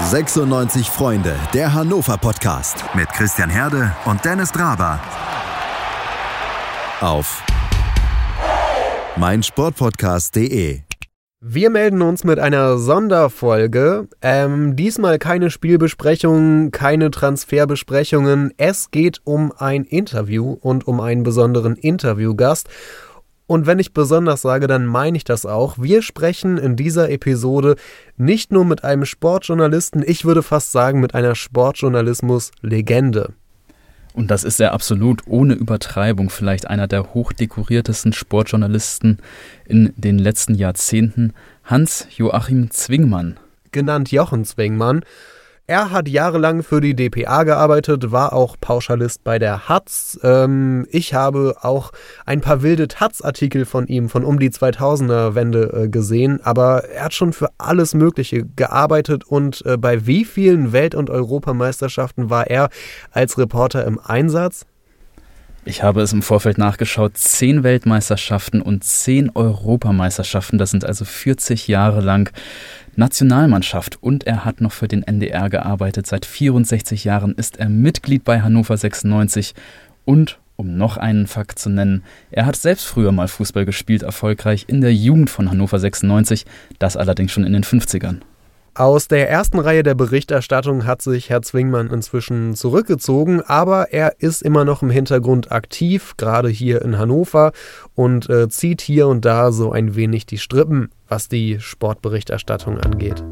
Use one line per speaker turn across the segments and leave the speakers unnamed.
96 Freunde, der Hannover Podcast mit Christian Herde und Dennis Draber. Auf meinsportpodcast.de.
Wir melden uns mit einer Sonderfolge. Ähm, diesmal keine Spielbesprechungen, keine Transferbesprechungen. Es geht um ein Interview und um einen besonderen Interviewgast. Und wenn ich besonders sage, dann meine ich das auch. Wir sprechen in dieser Episode nicht nur mit einem Sportjournalisten, ich würde fast sagen mit einer Sportjournalismus-Legende.
Und das ist er absolut ohne Übertreibung vielleicht einer der hochdekoriertesten Sportjournalisten in den letzten Jahrzehnten, Hans-Joachim Zwingmann.
Genannt Jochen Zwingmann. Er hat jahrelang für die DPA gearbeitet, war auch Pauschalist bei der Hatz. Ähm, ich habe auch ein paar wilde Taz-Artikel von ihm von um die 2000er-Wende äh, gesehen, aber er hat schon für alles Mögliche gearbeitet und äh, bei wie vielen Welt- und Europameisterschaften war er als Reporter im Einsatz?
Ich habe es im Vorfeld nachgeschaut. Zehn Weltmeisterschaften und zehn Europameisterschaften. Das sind also 40 Jahre lang Nationalmannschaft. Und er hat noch für den NDR gearbeitet. Seit 64 Jahren ist er Mitglied bei Hannover 96. Und, um noch einen Fakt zu nennen, er hat selbst früher mal Fußball gespielt, erfolgreich in der Jugend von Hannover 96. Das allerdings schon in den 50ern.
Aus der ersten Reihe der Berichterstattung hat sich Herr Zwingmann inzwischen zurückgezogen, aber er ist immer noch im Hintergrund aktiv, gerade hier in Hannover, und äh, zieht hier und da so ein wenig die Strippen, was die Sportberichterstattung angeht.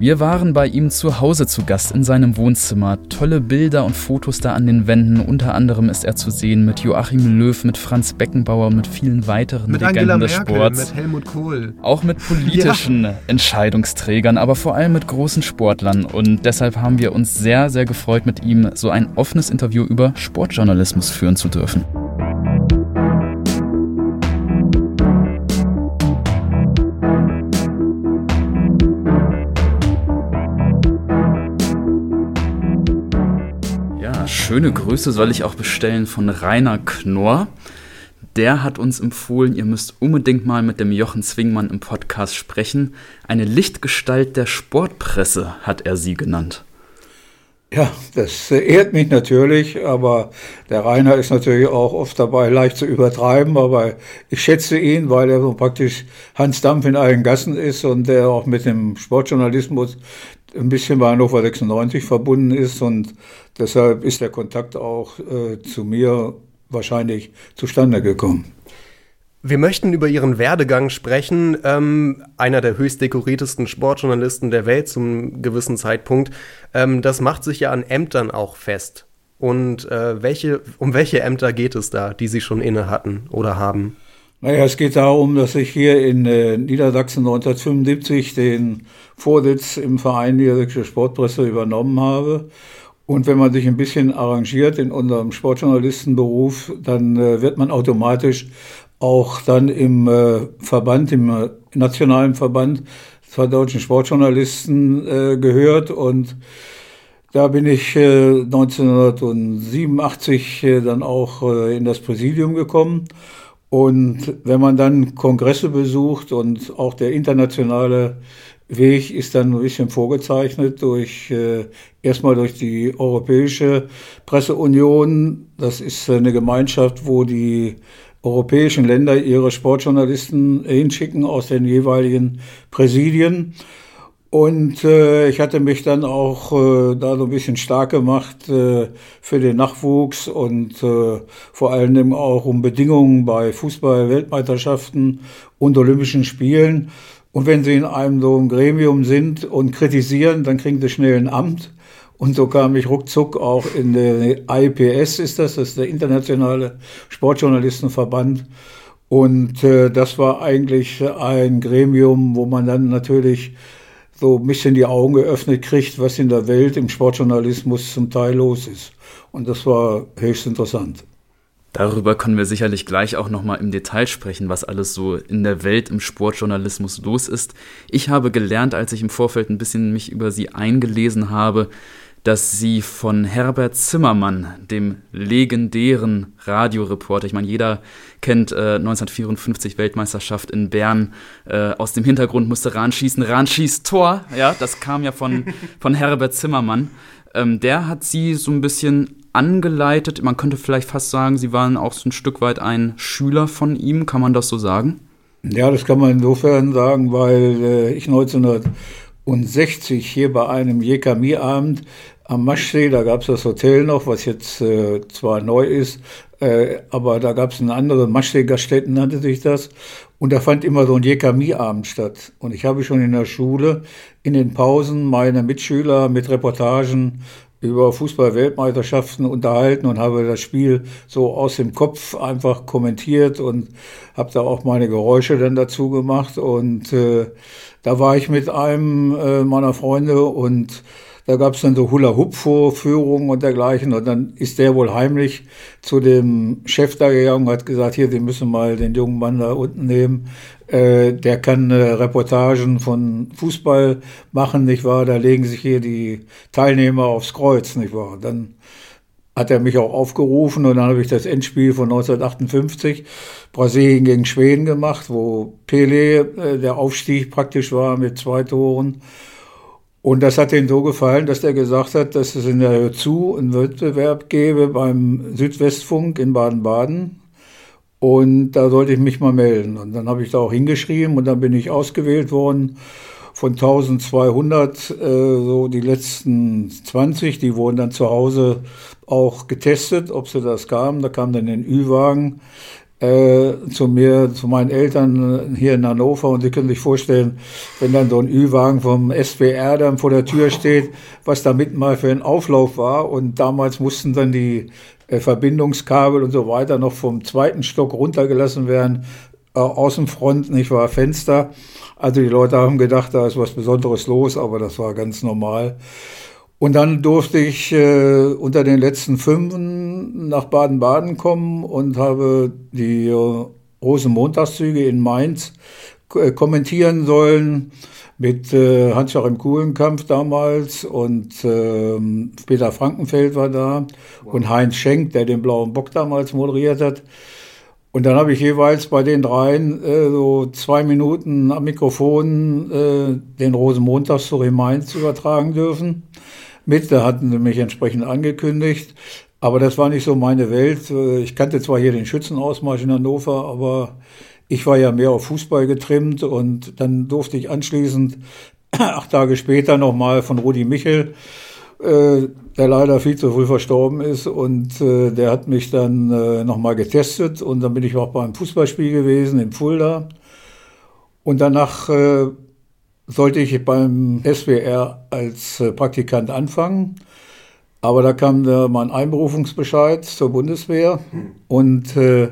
Wir waren bei ihm zu Hause zu Gast in seinem Wohnzimmer. Tolle Bilder und Fotos da an den Wänden. Unter anderem ist er zu sehen mit Joachim Löw, mit Franz Beckenbauer, mit vielen weiteren
mit
Legenden
Angela
des
Merkel,
Sports.
Mit Helmut Kohl.
Auch mit politischen ja. Entscheidungsträgern, aber vor allem mit großen Sportlern. Und deshalb haben wir uns sehr, sehr gefreut, mit ihm so ein offenes Interview über Sportjournalismus führen zu dürfen. Schöne Grüße soll ich auch bestellen von Rainer Knorr. Der hat uns empfohlen, ihr müsst unbedingt mal mit dem Jochen Zwingmann im Podcast sprechen. Eine Lichtgestalt der Sportpresse hat er sie genannt.
Ja, das ehrt mich natürlich, aber der Rainer ist natürlich auch oft dabei, leicht zu übertreiben, aber ich schätze ihn, weil er so praktisch Hans Dampf in allen Gassen ist und der auch mit dem Sportjournalismus ein bisschen bei Hannover 96 verbunden ist und deshalb ist der Kontakt auch äh, zu mir wahrscheinlich zustande gekommen.
Wir möchten über Ihren Werdegang sprechen. Ähm, einer der höchst dekoriertesten Sportjournalisten der Welt zum gewissen Zeitpunkt. Ähm, das macht sich ja an Ämtern auch fest. Und äh, welche, um welche Ämter geht es da, die Sie schon inne hatten oder haben?
Naja, es geht darum, dass ich hier in äh, Niedersachsen 1975 den Vorsitz im Verein Niedersächsische Sportpresse übernommen habe. Und wenn man sich ein bisschen arrangiert in unserem Sportjournalistenberuf, dann äh, wird man automatisch auch dann im äh, Verband, im äh, nationalen Verband der deutschen Sportjournalisten äh, gehört. Und da bin ich 1987 äh, dann auch in das Präsidium gekommen. Und wenn man dann Kongresse besucht und auch der internationale Weg ist dann ein bisschen vorgezeichnet durch äh, erstmal durch die Europäische Presseunion. Das ist eine Gemeinschaft, wo die europäischen Länder ihre Sportjournalisten hinschicken aus den jeweiligen Präsidien. Und äh, ich hatte mich dann auch äh, da so ein bisschen stark gemacht äh, für den Nachwuchs und äh, vor allem auch um Bedingungen bei Fußball-Weltmeisterschaften und Olympischen Spielen. Und wenn Sie in einem so einem Gremium sind und kritisieren, dann kriegen Sie schnell ein Amt. Und so kam ich ruckzuck auch in der IPS, ist das, das ist der Internationale Sportjournalistenverband. Und äh, das war eigentlich ein Gremium, wo man dann natürlich so ein bisschen die Augen geöffnet kriegt, was in der Welt im Sportjournalismus zum Teil los ist. Und das war höchst interessant.
Darüber können wir sicherlich gleich auch nochmal im Detail sprechen, was alles so in der Welt im Sportjournalismus los ist. Ich habe gelernt, als ich im Vorfeld ein bisschen mich über sie eingelesen habe, dass sie von Herbert Zimmermann, dem legendären Radioreporter, ich meine, jeder kennt äh, 1954 Weltmeisterschaft in Bern, äh, aus dem Hintergrund musste Rahn schießen, Rahn schießt Tor, ja, das kam ja von, von Herbert Zimmermann. Ähm, der hat sie so ein bisschen angeleitet, man könnte vielleicht fast sagen, sie waren auch so ein Stück weit ein Schüler von ihm, kann man das so sagen?
Ja, das kann man insofern sagen, weil äh, ich 1900 und 60 hier bei einem Jekami-Abend am Maschsee, da gab es das Hotel noch, was jetzt äh, zwar neu ist, äh, aber da gab es eine andere, Maschsee-Gaststätten nannte sich das. Und da fand immer so ein Jekami-Abend statt. Und ich habe schon in der Schule in den Pausen meine Mitschüler mit Reportagen über Fußball-Weltmeisterschaften unterhalten und habe das Spiel so aus dem Kopf einfach kommentiert und habe da auch meine Geräusche dann dazu gemacht. Und äh, da war ich mit einem äh, meiner Freunde und da gab es dann so Hula-Hoop-Vorführungen und dergleichen. Und dann ist der wohl heimlich zu dem Chef da gegangen und hat gesagt, hier, Sie müssen mal den jungen Mann da unten nehmen. Äh, der kann äh, Reportagen von Fußball machen, nicht wahr? Da legen sich hier die Teilnehmer aufs Kreuz, nicht wahr? Dann hat er mich auch aufgerufen und dann habe ich das Endspiel von 1958 Brasilien gegen Schweden gemacht, wo Pele äh, der Aufstieg praktisch war mit zwei Toren. Und das hat ihm so gefallen, dass er gesagt hat, dass es in der zu einen Wettbewerb gäbe beim Südwestfunk in Baden-Baden. Und da sollte ich mich mal melden. Und dann habe ich da auch hingeschrieben und dann bin ich ausgewählt worden von 1200, äh, so die letzten 20, die wurden dann zu Hause auch getestet, ob sie das kamen. Da kam dann ein Ü-Wagen äh, zu mir, zu meinen Eltern hier in Hannover und Sie können sich vorstellen, wenn dann so ein Ü-Wagen vom SWR dann vor der Tür steht, was damit mal für ein Auflauf war und damals mussten dann die äh, Verbindungskabel und so weiter noch vom zweiten Stock runtergelassen werden, äh, Außenfront, nicht wahr, Fenster. Also die Leute haben gedacht, da ist was Besonderes los, aber das war ganz normal. Und dann durfte ich äh, unter den letzten fünf nach Baden-Baden kommen und habe die äh, Rosenmontagszüge in Mainz äh, kommentieren sollen mit äh, Hans-Joachim Kuhlenkampf damals und äh, Peter Frankenfeld war da wow. und Heinz Schenk, der den Blauen Bock damals moderiert hat. Und dann habe ich jeweils bei den dreien äh, so zwei Minuten am Mikrofon äh, den Rosenmontagsstory Mainz übertragen dürfen. Mit, da hatten sie mich entsprechend angekündigt. Aber das war nicht so meine Welt. Ich kannte zwar hier den Schützenausmarsch in Hannover, aber ich war ja mehr auf Fußball getrimmt und dann durfte ich anschließend acht Tage später nochmal von Rudi Michel äh, der leider viel zu früh verstorben ist. Und äh, der hat mich dann äh, nochmal getestet und dann bin ich auch beim Fußballspiel gewesen in Fulda. Und danach sollte ich beim SWR als äh, Praktikant anfangen. Aber da kam äh, mein Einberufungsbescheid zur Bundeswehr hm. und äh,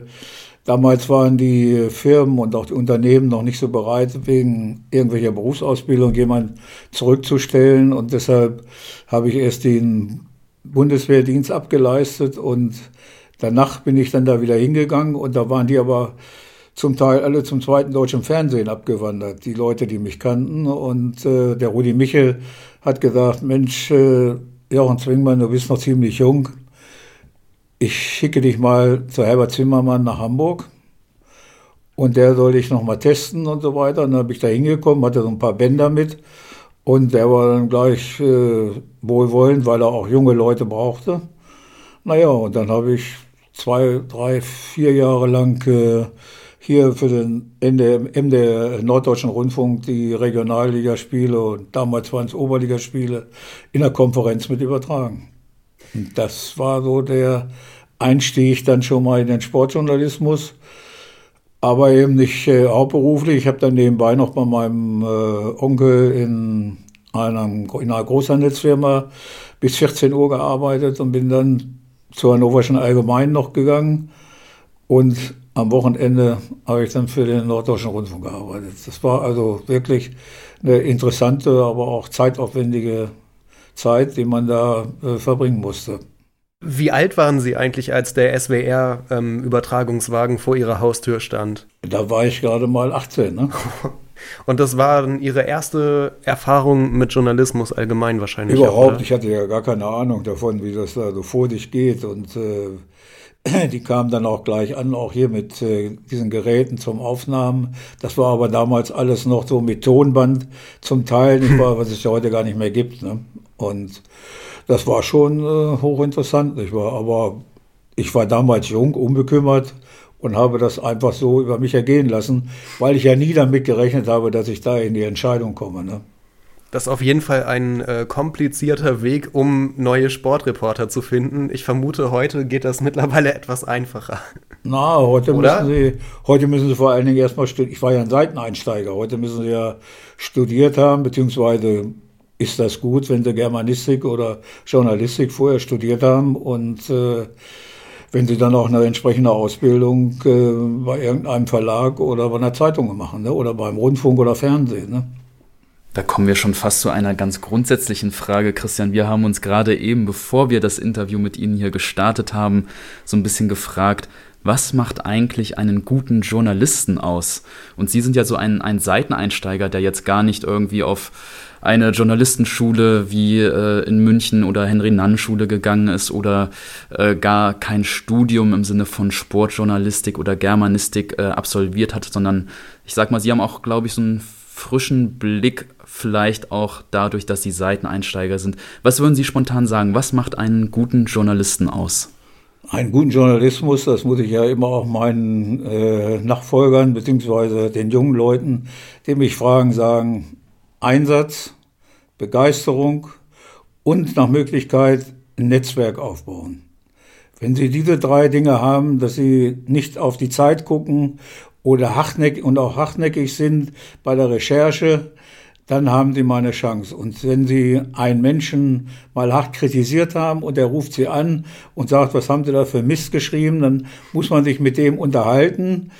Damals waren die Firmen und auch die Unternehmen noch nicht so bereit, wegen irgendwelcher Berufsausbildung jemanden zurückzustellen. Und deshalb habe ich erst den Bundeswehrdienst abgeleistet und danach bin ich dann da wieder hingegangen und da waren die aber zum Teil alle zum zweiten deutschen Fernsehen abgewandert, die Leute, die mich kannten. Und äh, der Rudi Michel hat gesagt, Mensch, äh, Jochen Zwingmann, du bist noch ziemlich jung ich schicke dich mal zu Herbert Zimmermann nach Hamburg und der soll dich nochmal testen und so weiter. Und dann bin ich da hingekommen, hatte so ein paar Bänder mit und der war dann gleich äh, wohlwollend, weil er auch junge Leute brauchte. Naja, und dann habe ich zwei, drei, vier Jahre lang äh, hier für den MDR, Norddeutschen Rundfunk die Regionalligaspiele und damals waren es Oberligaspiele in der Konferenz mit übertragen. Das war so der Einstieg dann schon mal in den Sportjournalismus, aber eben nicht äh, hauptberuflich. Ich habe dann nebenbei noch bei meinem äh, Onkel in, einem, in einer Großhandelsfirma bis 14 Uhr gearbeitet und bin dann zur Hannoverschen Allgemeinen noch gegangen und am Wochenende habe ich dann für den Norddeutschen Rundfunk gearbeitet. Das war also wirklich eine interessante, aber auch zeitaufwendige Zeit, die man da äh, verbringen musste.
Wie alt waren Sie eigentlich, als der SWR-Übertragungswagen ähm, vor Ihrer Haustür stand?
Da war ich gerade mal 18. Ne?
Und das war dann Ihre erste Erfahrung mit Journalismus allgemein wahrscheinlich?
Überhaupt, auch, ich hatte ja gar keine Ahnung davon, wie das da so vor sich geht und äh, die kamen dann auch gleich an, auch hier mit äh, diesen Geräten zum Aufnahmen. Das war aber damals alles noch so mit Tonband zum Teil, nicht wahr, was es ja heute gar nicht mehr gibt. Ne? Und das war schon äh, hochinteressant, nicht wahr? Aber ich war damals jung, unbekümmert und habe das einfach so über mich ergehen lassen, weil ich ja nie damit gerechnet habe, dass ich da in die Entscheidung komme. Ne?
Das ist auf jeden Fall ein äh, komplizierter Weg, um neue Sportreporter zu finden. Ich vermute, heute geht das mittlerweile etwas einfacher.
Na, heute Oder? müssen Sie, heute müssen Sie vor allen Dingen erstmal studieren. Ich war ja ein Seiteneinsteiger. Heute müssen Sie ja studiert haben, beziehungsweise ist das gut, wenn Sie Germanistik oder Journalistik vorher studiert haben und äh, wenn sie dann auch eine entsprechende Ausbildung äh, bei irgendeinem Verlag oder bei einer Zeitung machen ne? oder beim Rundfunk oder Fernsehen. Ne?
Da kommen wir schon fast zu einer ganz grundsätzlichen Frage, Christian. Wir haben uns gerade eben, bevor wir das Interview mit Ihnen hier gestartet haben, so ein bisschen gefragt, was macht eigentlich einen guten Journalisten aus? Und Sie sind ja so ein, ein Seiteneinsteiger, der jetzt gar nicht irgendwie auf eine Journalistenschule wie äh, in München oder Henry-Nann-Schule gegangen ist oder äh, gar kein Studium im Sinne von Sportjournalistik oder Germanistik äh, absolviert hat, sondern ich sag mal, Sie haben auch, glaube ich, so einen frischen Blick, vielleicht auch dadurch, dass Sie Seiteneinsteiger sind. Was würden Sie spontan sagen? Was macht einen guten Journalisten aus?
Einen guten Journalismus, das muss ich ja immer auch meinen äh, Nachfolgern beziehungsweise den jungen Leuten, die mich fragen, sagen, Einsatz, Begeisterung und nach Möglichkeit ein Netzwerk aufbauen. Wenn Sie diese drei Dinge haben, dass Sie nicht auf die Zeit gucken oder hartnäckig und auch hartnäckig sind bei der Recherche, dann haben Sie mal eine Chance. Und wenn Sie einen Menschen mal hart kritisiert haben und er ruft Sie an und sagt, was haben Sie da für Mist geschrieben, dann muss man sich mit dem unterhalten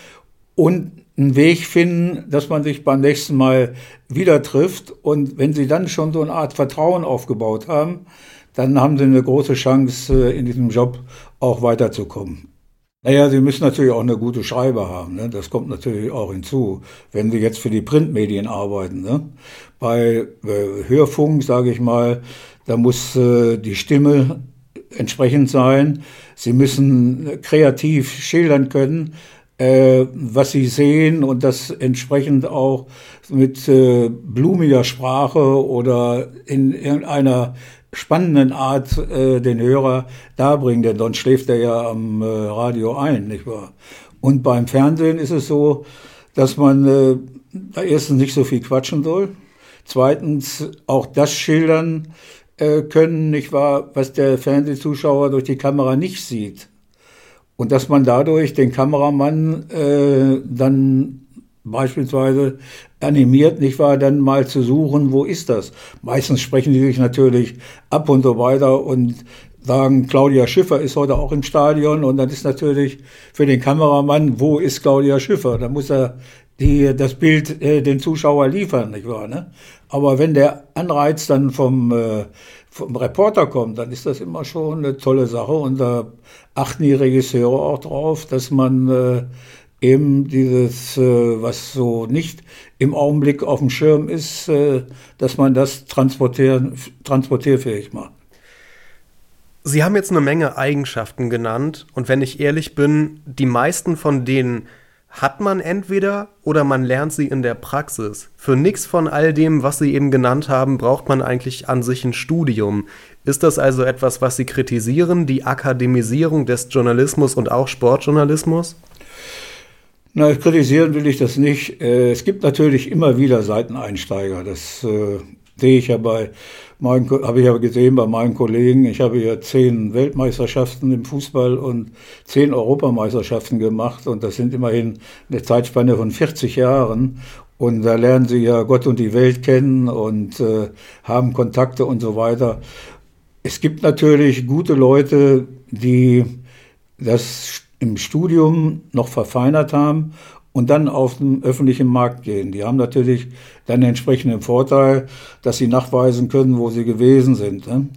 und einen Weg finden, dass man sich beim nächsten Mal wieder trifft. Und wenn Sie dann schon so eine Art Vertrauen aufgebaut haben, dann haben Sie eine große Chance, äh, in diesem Job auch weiterzukommen. Naja, Sie müssen natürlich auch eine gute Schreiber haben. Ne? Das kommt natürlich auch hinzu, wenn Sie jetzt für die Printmedien arbeiten. Ne? Bei äh, Hörfunk, sage ich mal, da muss äh, die Stimme entsprechend sein. Sie müssen kreativ schildern können, äh, was sie sehen und das entsprechend auch mit äh, blumiger Sprache oder in irgendeiner spannenden Art äh, den Hörer darbringen, denn sonst schläft er ja am äh, Radio ein, nicht wahr? Und beim Fernsehen ist es so, dass man äh, da erstens nicht so viel quatschen soll, zweitens auch das schildern äh, können, nicht wahr, was der Fernsehzuschauer durch die Kamera nicht sieht. Und dass man dadurch den Kameramann äh, dann beispielsweise animiert, nicht wahr, dann mal zu suchen, wo ist das? Meistens sprechen die sich natürlich ab und so weiter und sagen, Claudia Schiffer ist heute auch im Stadion und dann ist natürlich für den Kameramann, wo ist Claudia Schiffer? Da muss er die, das Bild äh, den Zuschauer liefern, nicht wahr? Ne? Aber wenn der Anreiz dann vom, äh, vom Reporter kommt, dann ist das immer schon eine tolle Sache und da achten die Regisseure auch drauf, dass man äh, eben dieses, äh, was so nicht im Augenblick auf dem Schirm ist, äh, dass man das transportieren, transportierfähig macht.
Sie haben jetzt eine Menge Eigenschaften genannt und wenn ich ehrlich bin, die meisten von denen hat man entweder oder man lernt sie in der Praxis. Für nichts von all dem, was Sie eben genannt haben, braucht man eigentlich an sich ein Studium. Ist das also etwas, was Sie kritisieren, die Akademisierung des Journalismus und auch Sportjournalismus?
Na, kritisieren will ich das nicht. Äh, es gibt natürlich immer wieder Seiteneinsteiger. Das äh, sehe ich ja bei meinen, habe ich aber gesehen bei meinen Kollegen. Ich habe ja zehn Weltmeisterschaften im Fußball und zehn Europameisterschaften gemacht und das sind immerhin eine Zeitspanne von 40 Jahren. Und da lernen sie ja Gott und die Welt kennen und äh, haben Kontakte und so weiter. Es gibt natürlich gute Leute, die das im Studium noch verfeinert haben und dann auf den öffentlichen Markt gehen. Die haben natürlich dann den entsprechenden Vorteil, dass sie nachweisen können, wo sie gewesen sind. Ne?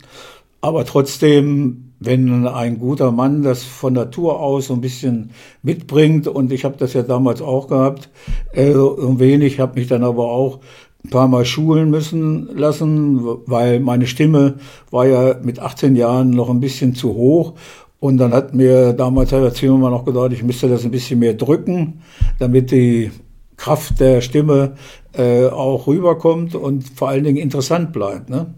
Aber trotzdem, wenn ein guter Mann das von Natur aus so ein bisschen mitbringt, und ich habe das ja damals auch gehabt, äh, ein wenig, habe mich dann aber auch ein paar Mal schulen müssen lassen, weil meine Stimme war ja mit 18 Jahren noch ein bisschen zu hoch. Und dann hat mir damals Herr Zimmermann noch gesagt, ich müsste das ein bisschen mehr drücken, damit die Kraft der Stimme äh, auch rüberkommt und vor allen Dingen interessant bleibt. Ne?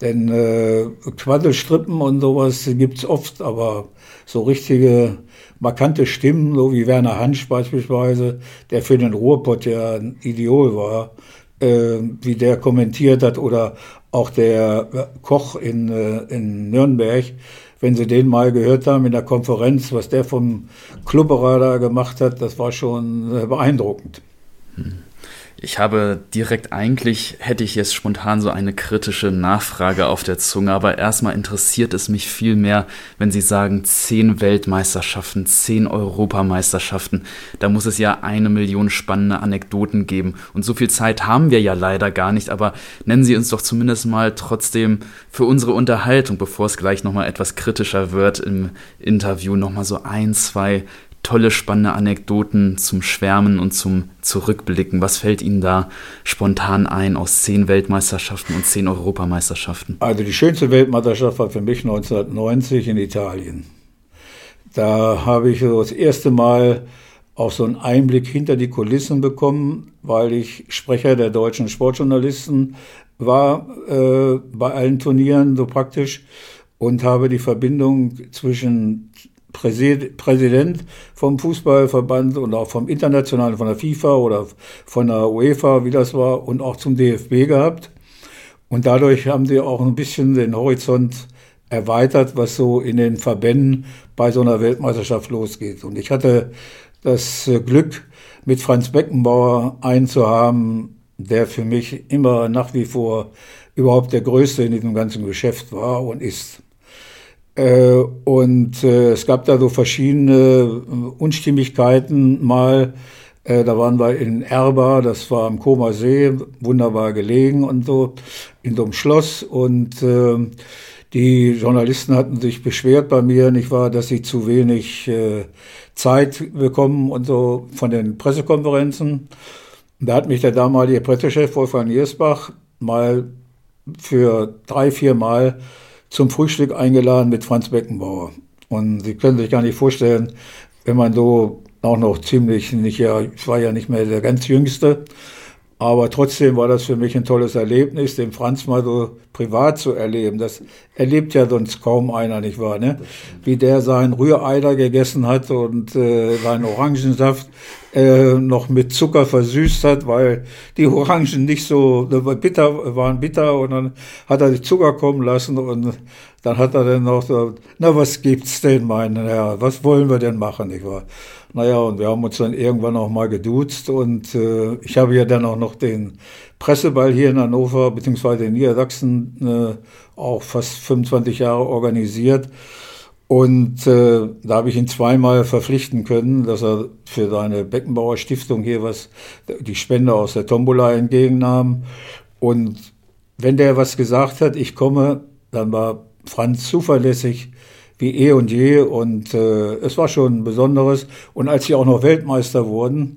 Denn äh, Quaddelstrippen und sowas gibt's oft, aber so richtige markante Stimmen, so wie Werner Hansch beispielsweise, der für den Ruhrpott ja ein Ideol war, äh, wie der kommentiert hat, oder auch der Koch in, äh, in Nürnberg, wenn Sie den mal gehört haben in der Konferenz, was der vom Klubberer da gemacht hat, das war schon äh, beeindruckend.
Hm. Ich habe direkt eigentlich, hätte ich jetzt spontan so eine kritische Nachfrage auf der Zunge, aber erstmal interessiert es mich viel mehr, wenn Sie sagen, zehn Weltmeisterschaften, zehn Europameisterschaften. Da muss es ja eine Million spannende Anekdoten geben. Und so viel Zeit haben wir ja leider gar nicht, aber nennen Sie uns doch zumindest mal trotzdem für unsere Unterhaltung, bevor es gleich nochmal etwas kritischer wird im Interview, nochmal so ein, zwei tolle, spannende Anekdoten zum Schwärmen und zum Zurückblicken. Was fällt Ihnen da spontan ein aus zehn Weltmeisterschaften und zehn Europameisterschaften?
Also die schönste Weltmeisterschaft war für mich 1990 in Italien. Da habe ich das erste Mal auch so einen Einblick hinter die Kulissen bekommen, weil ich Sprecher der deutschen Sportjournalisten war äh, bei allen Turnieren so praktisch und habe die Verbindung zwischen Präsident vom Fußballverband und auch vom Internationalen, von der FIFA oder von der UEFA, wie das war, und auch zum DFB gehabt. Und dadurch haben sie auch ein bisschen den Horizont erweitert, was so in den Verbänden bei so einer Weltmeisterschaft losgeht. Und ich hatte das Glück, mit Franz Beckenbauer einen zu haben, der für mich immer nach wie vor überhaupt der Größte in diesem ganzen Geschäft war und ist. Äh, und äh, es gab da so verschiedene äh, Unstimmigkeiten mal. Da waren wir in Erba, das war am Koma See, wunderbar gelegen und so, in so einem Schloss. Und äh, die Journalisten hatten sich beschwert bei mir, nicht wahr, dass sie zu wenig äh, Zeit bekommen und so von den Pressekonferenzen. Da hat mich der damalige Pressechef Wolfgang Niersbach mal für drei, vier Mal zum Frühstück eingeladen mit Franz Beckenbauer. Und Sie können sich gar nicht vorstellen, wenn man so auch noch ziemlich, nicht ja, ich war ja nicht mehr der ganz Jüngste, aber trotzdem war das für mich ein tolles Erlebnis, den Franz mal so privat zu erleben. Das erlebt ja sonst kaum einer, nicht wahr? Ne? Wie der seinen Rühreider gegessen hat und äh, seinen Orangensaft äh, noch mit Zucker versüßt hat, weil die Orangen nicht so bitter waren bitter und dann hat er die Zucker kommen lassen und dann hat er dann noch so, na was gibt's denn, mein Herr, was wollen wir denn machen, nicht wahr? Naja, und wir haben uns dann irgendwann auch mal geduzt und äh, ich habe ja dann auch noch den Presseball hier in Hannover beziehungsweise in Niedersachsen äh, auch fast 25 Jahre organisiert. Und äh, da habe ich ihn zweimal verpflichten können, dass er für seine Beckenbauer Stiftung hier was, die Spende aus der Tombola entgegennahm. Und wenn der was gesagt hat, ich komme, dann war Franz zuverlässig wie eh und je und äh, es war schon Besonderes. Und als sie auch noch Weltmeister wurden,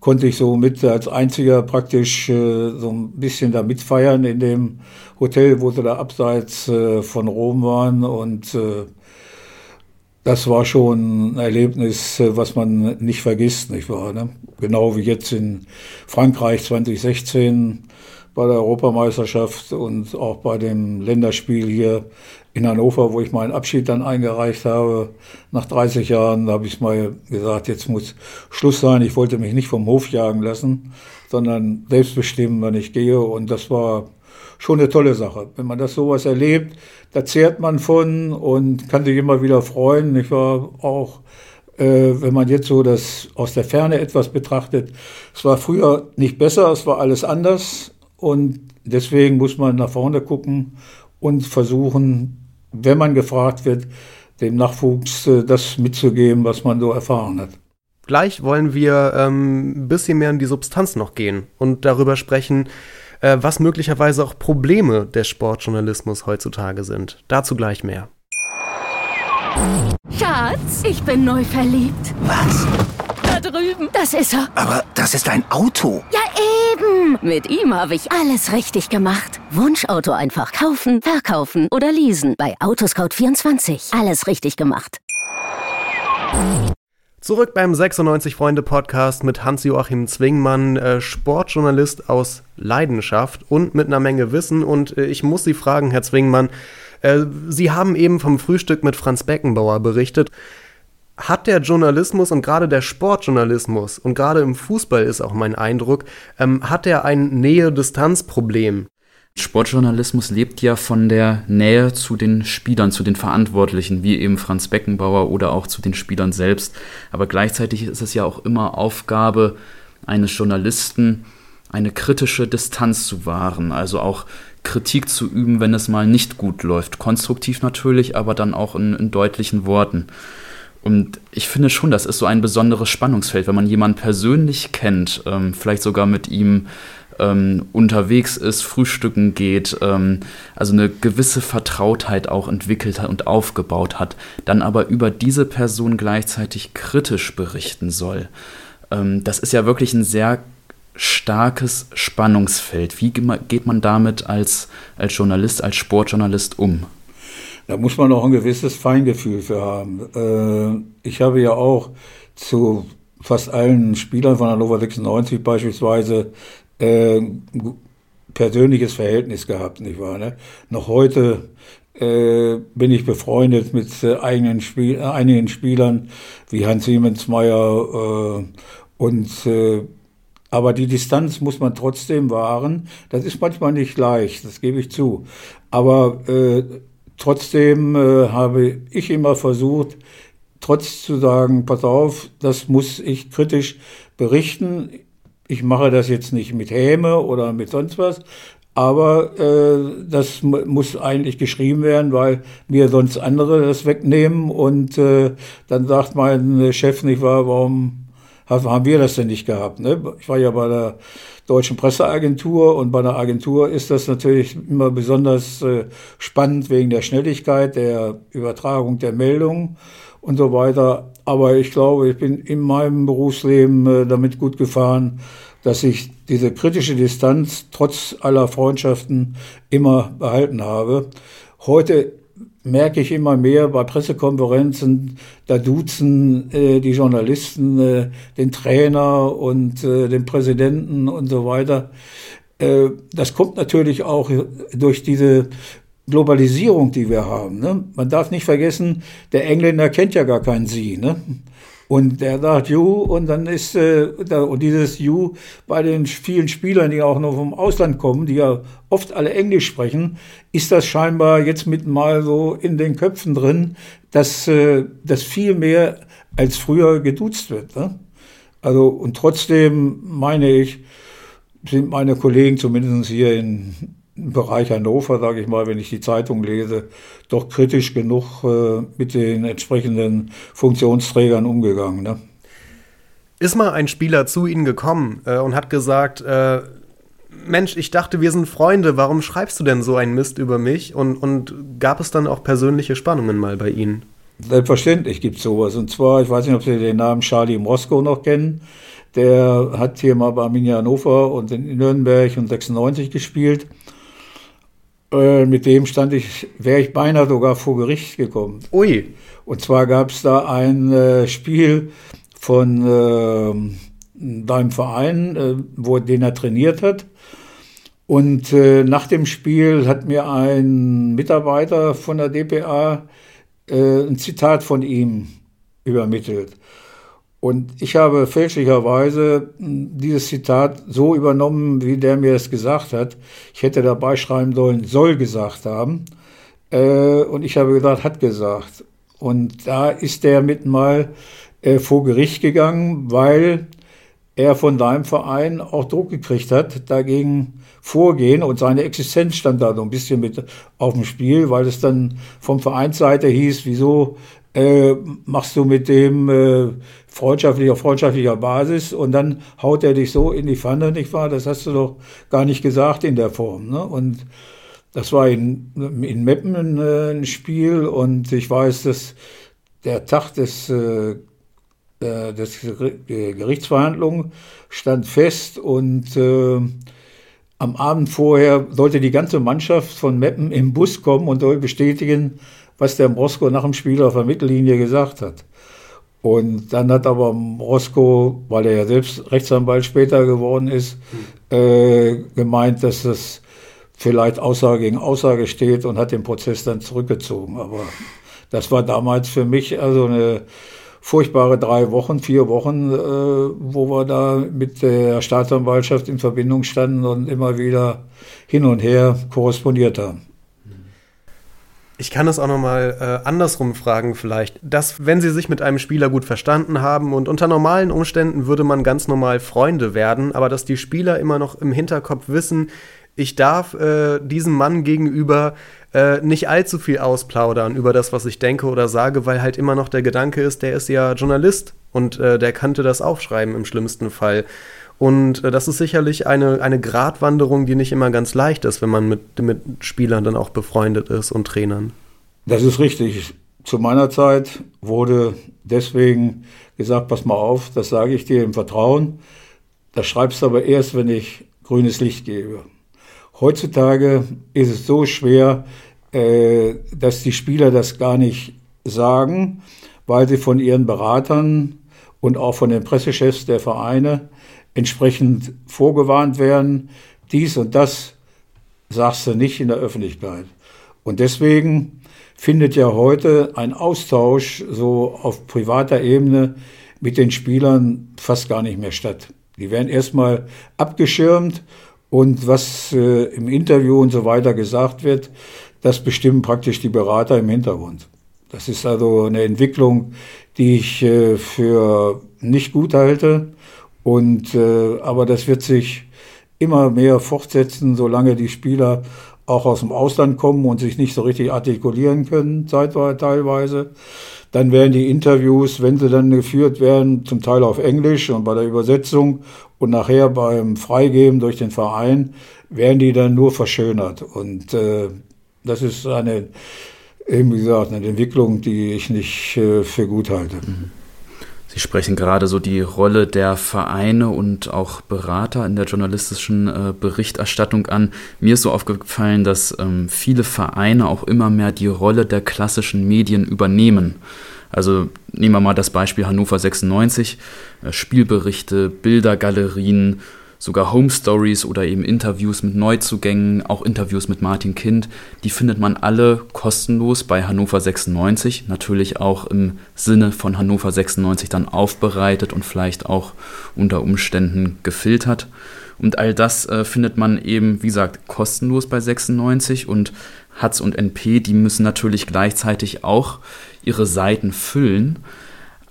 konnte ich so mit als einziger praktisch äh, so ein bisschen da mitfeiern in dem Hotel, wo sie da abseits äh, von Rom waren und äh, das war schon ein Erlebnis, äh, was man nicht vergisst, nicht wahr? Ne? Genau wie jetzt in Frankreich 2016 bei der Europameisterschaft und auch bei dem Länderspiel hier in Hannover, wo ich meinen Abschied dann eingereicht habe. Nach 30 Jahren habe ich mal gesagt, jetzt muss Schluss sein. Ich wollte mich nicht vom Hof jagen lassen, sondern selbst bestimmen, wann ich gehe. Und das war schon eine tolle Sache. Wenn man das sowas erlebt, da zehrt man von und kann sich immer wieder freuen. Ich war auch, äh, wenn man jetzt so das aus der Ferne etwas betrachtet, es war früher nicht besser, es war alles anders. Und deswegen muss man nach vorne gucken und versuchen, wenn man gefragt wird, dem Nachwuchs äh, das mitzugeben, was man so erfahren hat.
Gleich wollen wir ähm, ein bisschen mehr in die Substanz noch gehen und darüber sprechen, äh, was möglicherweise auch Probleme des Sportjournalismus heutzutage sind. Dazu gleich mehr.
Schatz, ich bin neu verliebt.
Was?
Da drüben. Das ist er.
Aber das ist ein Auto.
Ja, eben. Mit ihm habe ich alles richtig gemacht. Wunschauto einfach kaufen, verkaufen oder leasen. Bei Autoscout24. Alles richtig gemacht.
Zurück beim 96 Freunde Podcast mit Hans-Joachim Zwingmann, äh, Sportjournalist aus Leidenschaft und mit einer Menge Wissen. Und äh, ich muss Sie fragen, Herr Zwingmann, äh, Sie haben eben vom Frühstück mit Franz Beckenbauer berichtet. Hat der Journalismus und gerade der Sportjournalismus und gerade im Fußball ist auch mein Eindruck, ähm, hat er ein Nähe-Distanz-Problem?
Sportjournalismus lebt ja von der Nähe zu den Spielern, zu den Verantwortlichen, wie eben Franz Beckenbauer oder auch zu den Spielern selbst. Aber gleichzeitig ist es ja auch immer Aufgabe eines Journalisten, eine kritische Distanz zu wahren, also auch Kritik zu üben, wenn es mal nicht gut läuft. Konstruktiv natürlich, aber dann auch in, in deutlichen Worten. Und ich finde schon, das ist so ein besonderes Spannungsfeld, wenn man jemanden persönlich kennt, ähm, vielleicht sogar mit ihm ähm, unterwegs ist, frühstücken geht, ähm, also eine gewisse Vertrautheit auch entwickelt hat und aufgebaut hat, dann aber über diese Person gleichzeitig kritisch berichten soll. Ähm, das ist ja wirklich ein sehr starkes Spannungsfeld. Wie geht man damit als, als Journalist, als Sportjournalist um?
Da muss man auch ein gewisses Feingefühl für haben. Äh, ich habe ja auch zu fast allen Spielern von Hannover 96 beispielsweise äh, persönliches Verhältnis gehabt, nicht wahr? Ne? Noch heute äh, bin ich befreundet mit äh, eigenen Spiel, äh, einigen Spielern wie Hans Siemensmeier äh, und äh, aber die Distanz muss man trotzdem wahren. Das ist manchmal nicht leicht, das gebe ich zu. Aber äh, trotzdem äh, habe ich immer versucht, trotz zu sagen, pass auf, das muss ich kritisch berichten ich mache das jetzt nicht mit Häme oder mit sonst was, aber äh, das muss eigentlich geschrieben werden, weil mir sonst andere das wegnehmen und äh, dann sagt mein Chef nicht wahr, warum haben wir das denn nicht gehabt? Ne? Ich war ja bei der deutschen Presseagentur und bei der Agentur ist das natürlich immer besonders äh, spannend wegen der Schnelligkeit der Übertragung der Meldungen und so weiter. Aber ich glaube, ich bin in meinem Berufsleben äh, damit gut gefahren, dass ich diese kritische Distanz trotz aller Freundschaften immer behalten habe. Heute merke ich immer mehr bei Pressekonferenzen, da duzen äh, die Journalisten äh, den Trainer und äh, den Präsidenten und so weiter. Äh, das kommt natürlich auch durch diese Globalisierung, die wir haben. Ne? Man darf nicht vergessen, der Engländer kennt ja gar keinen Sie. Ne? Und der sagt You und dann ist äh, und dieses You bei den vielen Spielern, die auch noch vom Ausland kommen, die ja oft alle Englisch sprechen, ist das scheinbar jetzt mit mal so in den Köpfen drin, dass äh, das viel mehr als früher geduzt wird. Ne? Also und trotzdem meine ich, sind meine Kollegen zumindest hier in Bereich Hannover, sage ich mal, wenn ich die Zeitung lese, doch kritisch genug äh, mit den entsprechenden Funktionsträgern umgegangen. Ne?
Ist mal ein Spieler zu Ihnen gekommen äh, und hat gesagt, äh, Mensch, ich dachte, wir sind Freunde, warum schreibst du denn so einen Mist über mich? Und, und gab es dann auch persönliche Spannungen mal bei Ihnen?
Selbstverständlich gibt es sowas. Und zwar, ich weiß nicht, ob Sie den Namen Charlie Moskow noch kennen. Der hat hier mal bei Arminia Hannover und in Nürnberg und 96 gespielt. Äh, mit dem stand ich, wäre ich beinahe sogar vor Gericht gekommen.
Ui.
Und zwar gab es da ein äh, Spiel von äh, deinem Verein, äh, wo den er trainiert hat. Und äh, nach dem Spiel hat mir ein Mitarbeiter von der DPA ein Zitat von ihm übermittelt. Und ich habe fälschlicherweise hm, dieses Zitat so übernommen, wie der mir es gesagt hat. Ich hätte dabei schreiben sollen, soll gesagt haben. Äh, und ich habe gesagt, hat gesagt. Und da ist der mit mal äh, vor Gericht gegangen, weil er von deinem Verein auch Druck gekriegt hat, dagegen vorgehen und seine Existenz stand da so ein bisschen mit auf dem Spiel, weil es dann vom Vereinsseite hieß, wieso äh, machst du mit dem äh, freundschaftlich auf freundschaftlicher Basis und dann haut er dich so in die Pfanne, nicht wahr? Das hast du doch gar nicht gesagt in der Form. Ne? Und das war in, in Meppen ein, äh, ein Spiel und ich weiß, dass der Tag des, äh, äh des Gerichtsverhandlungen stand fest und äh, am Abend vorher sollte die ganze Mannschaft von Meppen im Bus kommen und bestätigen, was der Mosko nach dem Spiel auf der Mittellinie gesagt hat. Und dann hat aber Roscoe, weil er ja selbst Rechtsanwalt später geworden ist, äh, gemeint, dass das vielleicht Aussage gegen Aussage steht und hat den Prozess dann zurückgezogen. Aber das war damals für mich also eine furchtbare drei Wochen, vier Wochen, äh, wo wir da mit der Staatsanwaltschaft in Verbindung standen und immer wieder hin und her korrespondiert haben.
Ich kann es auch nochmal äh, andersrum fragen vielleicht, dass wenn Sie sich mit einem Spieler gut verstanden haben und unter normalen Umständen würde man ganz normal Freunde werden, aber dass die Spieler immer noch im Hinterkopf wissen, ich darf äh, diesem Mann gegenüber äh, nicht allzu viel ausplaudern über das, was ich denke oder sage, weil halt immer noch der Gedanke ist, der ist ja Journalist und äh, der kannte das aufschreiben im schlimmsten Fall. Und äh, das ist sicherlich eine, eine Gratwanderung, die nicht immer ganz leicht ist, wenn man mit, mit Spielern dann auch befreundet ist und Trainern.
Das ist richtig. Zu meiner Zeit wurde deswegen gesagt, pass mal auf, das sage ich dir im Vertrauen. Das schreibst du aber erst, wenn ich grünes Licht gebe. Heutzutage ist es so schwer, äh, dass die Spieler das gar nicht sagen, weil sie von ihren Beratern und auch von den Pressechefs der Vereine entsprechend vorgewarnt werden, dies und das sagst du nicht in der Öffentlichkeit. Und deswegen findet ja heute ein Austausch so auf privater Ebene mit den Spielern fast gar nicht mehr statt. Die werden erstmal abgeschirmt und was äh, im Interview und so weiter gesagt wird, das bestimmen praktisch die Berater im Hintergrund. Das ist also eine Entwicklung, die ich äh, für nicht gut halte und, äh, aber das wird sich immer mehr fortsetzen, solange die Spieler auch aus dem Ausland kommen und sich nicht so richtig artikulieren können, teilweise. Dann werden die Interviews, wenn sie dann geführt werden, zum Teil auf Englisch und bei der Übersetzung und nachher beim Freigeben durch den Verein, werden die dann nur verschönert. Und äh, das ist eine, eben gesagt, eine Entwicklung, die ich nicht äh, für gut halte. Mhm.
Sie sprechen gerade so die Rolle der Vereine und auch Berater in der journalistischen äh, Berichterstattung an. Mir ist so aufgefallen, dass ähm, viele Vereine auch immer mehr die Rolle der klassischen Medien übernehmen. Also nehmen wir mal das Beispiel Hannover 96, äh, Spielberichte, Bildergalerien, sogar Home Stories oder eben Interviews mit Neuzugängen, auch Interviews mit Martin Kind, die findet man alle kostenlos bei Hannover 96, natürlich auch im Sinne von Hannover 96 dann aufbereitet und vielleicht auch unter Umständen gefiltert. Und all das äh, findet man eben, wie gesagt, kostenlos bei 96 und Hatz und NP, die müssen natürlich gleichzeitig auch ihre Seiten füllen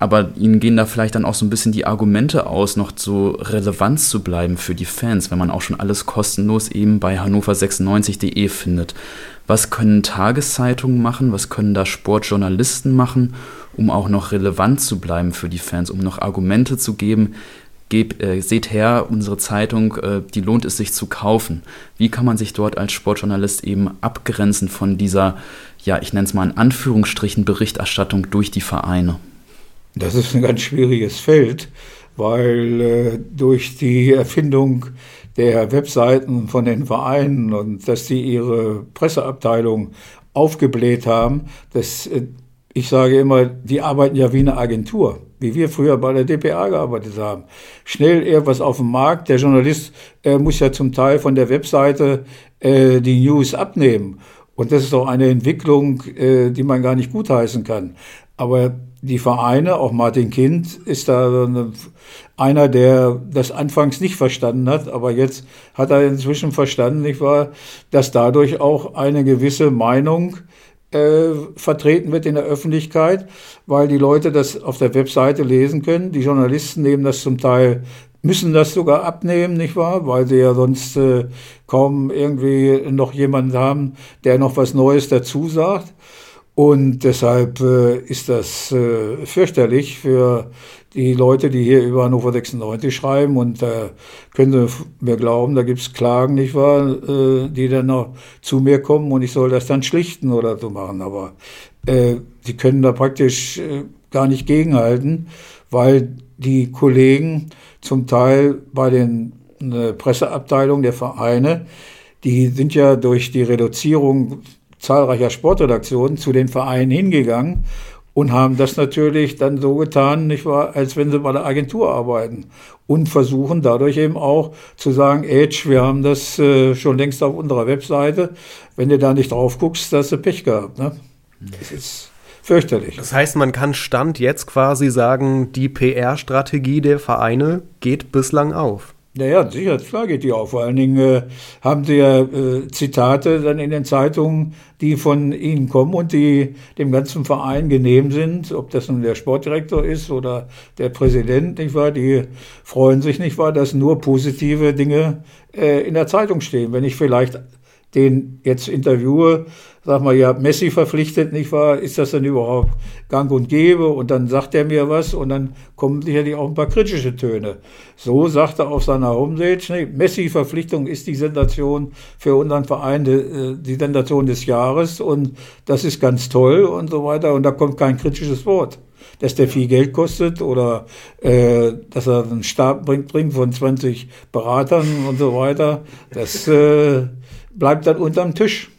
aber ihnen gehen da vielleicht dann auch so ein bisschen die Argumente aus, noch so relevant zu bleiben für die Fans, wenn man auch schon alles kostenlos eben bei hannover96.de findet. Was können Tageszeitungen machen? Was können da Sportjournalisten machen, um auch noch relevant zu bleiben für die Fans, um noch Argumente zu geben? Gebt, äh, seht her, unsere Zeitung, äh, die lohnt es sich zu kaufen. Wie kann man sich dort als Sportjournalist eben abgrenzen von dieser, ja, ich nenne es mal in Anführungsstrichen, Berichterstattung durch die Vereine?
Das ist ein ganz schwieriges Feld, weil äh, durch die Erfindung der Webseiten von den Vereinen und dass sie ihre Presseabteilung aufgebläht haben, das, äh, ich sage immer, die arbeiten ja wie eine Agentur, wie wir früher bei der DPA gearbeitet haben. Schnell irgendwas auf dem Markt, der Journalist äh, muss ja zum Teil von der Webseite äh, die News abnehmen. Und das ist doch eine Entwicklung, äh, die man gar nicht gutheißen kann. Aber die Vereine, auch Martin Kind ist da einer, der das anfangs nicht verstanden hat, aber jetzt hat er inzwischen verstanden, nicht wahr, dass dadurch auch eine gewisse Meinung äh, vertreten wird in der Öffentlichkeit, weil die Leute das auf der Webseite lesen können. Die Journalisten nehmen das zum Teil, müssen das sogar abnehmen, nicht wahr? Weil sie ja sonst äh, kaum irgendwie noch jemanden haben, der noch was Neues dazu sagt. Und deshalb äh, ist das äh, fürchterlich für die Leute, die hier über Hannover 96 schreiben. Und da äh, können Sie mir glauben, da gibt's Klagen, nicht wahr, äh, die dann noch zu mir kommen und ich soll das dann schlichten oder so machen. Aber äh, die können da praktisch äh, gar nicht gegenhalten, weil die Kollegen zum Teil bei den Presseabteilungen der Vereine, die sind ja durch die Reduzierung zahlreicher Sportredaktionen zu den Vereinen hingegangen und haben das natürlich dann so getan, nicht wahr, als wenn sie bei der Agentur arbeiten und versuchen dadurch eben auch zu sagen, Edge, wir haben das äh, schon längst auf unserer Webseite, wenn du da nicht drauf guckst, hast du Pech gehabt. Ne? Das ist fürchterlich.
Das heißt, man kann Stand jetzt quasi sagen, die PR-Strategie der Vereine geht bislang auf.
Naja, sicher, klar geht die auf. Vor allen Dingen äh, haben sie ja äh, Zitate dann in den Zeitungen, die von ihnen kommen und die dem ganzen Verein genehm sind. Ob das nun der Sportdirektor ist oder der Präsident, nicht wahr? Die freuen sich nicht wahr, dass nur positive Dinge äh, in der Zeitung stehen. Wenn ich vielleicht den jetzt interviewe, sag mal, ihr habt Messi verpflichtet, nicht wahr? Ist das denn überhaupt gang und gäbe? Und dann sagt er mir was und dann kommen sicherlich auch ein paar kritische Töne. So sagt er auf seiner Homepage, nee, Messi-Verpflichtung ist die Sensation für unseren Verein, die, die Sensation des Jahres und das ist ganz toll und so weiter. Und da kommt kein kritisches Wort dass der viel Geld kostet oder äh, dass er einen Stab bringt, bringt von 20 Beratern und so weiter. Das äh, bleibt dann unterm Tisch.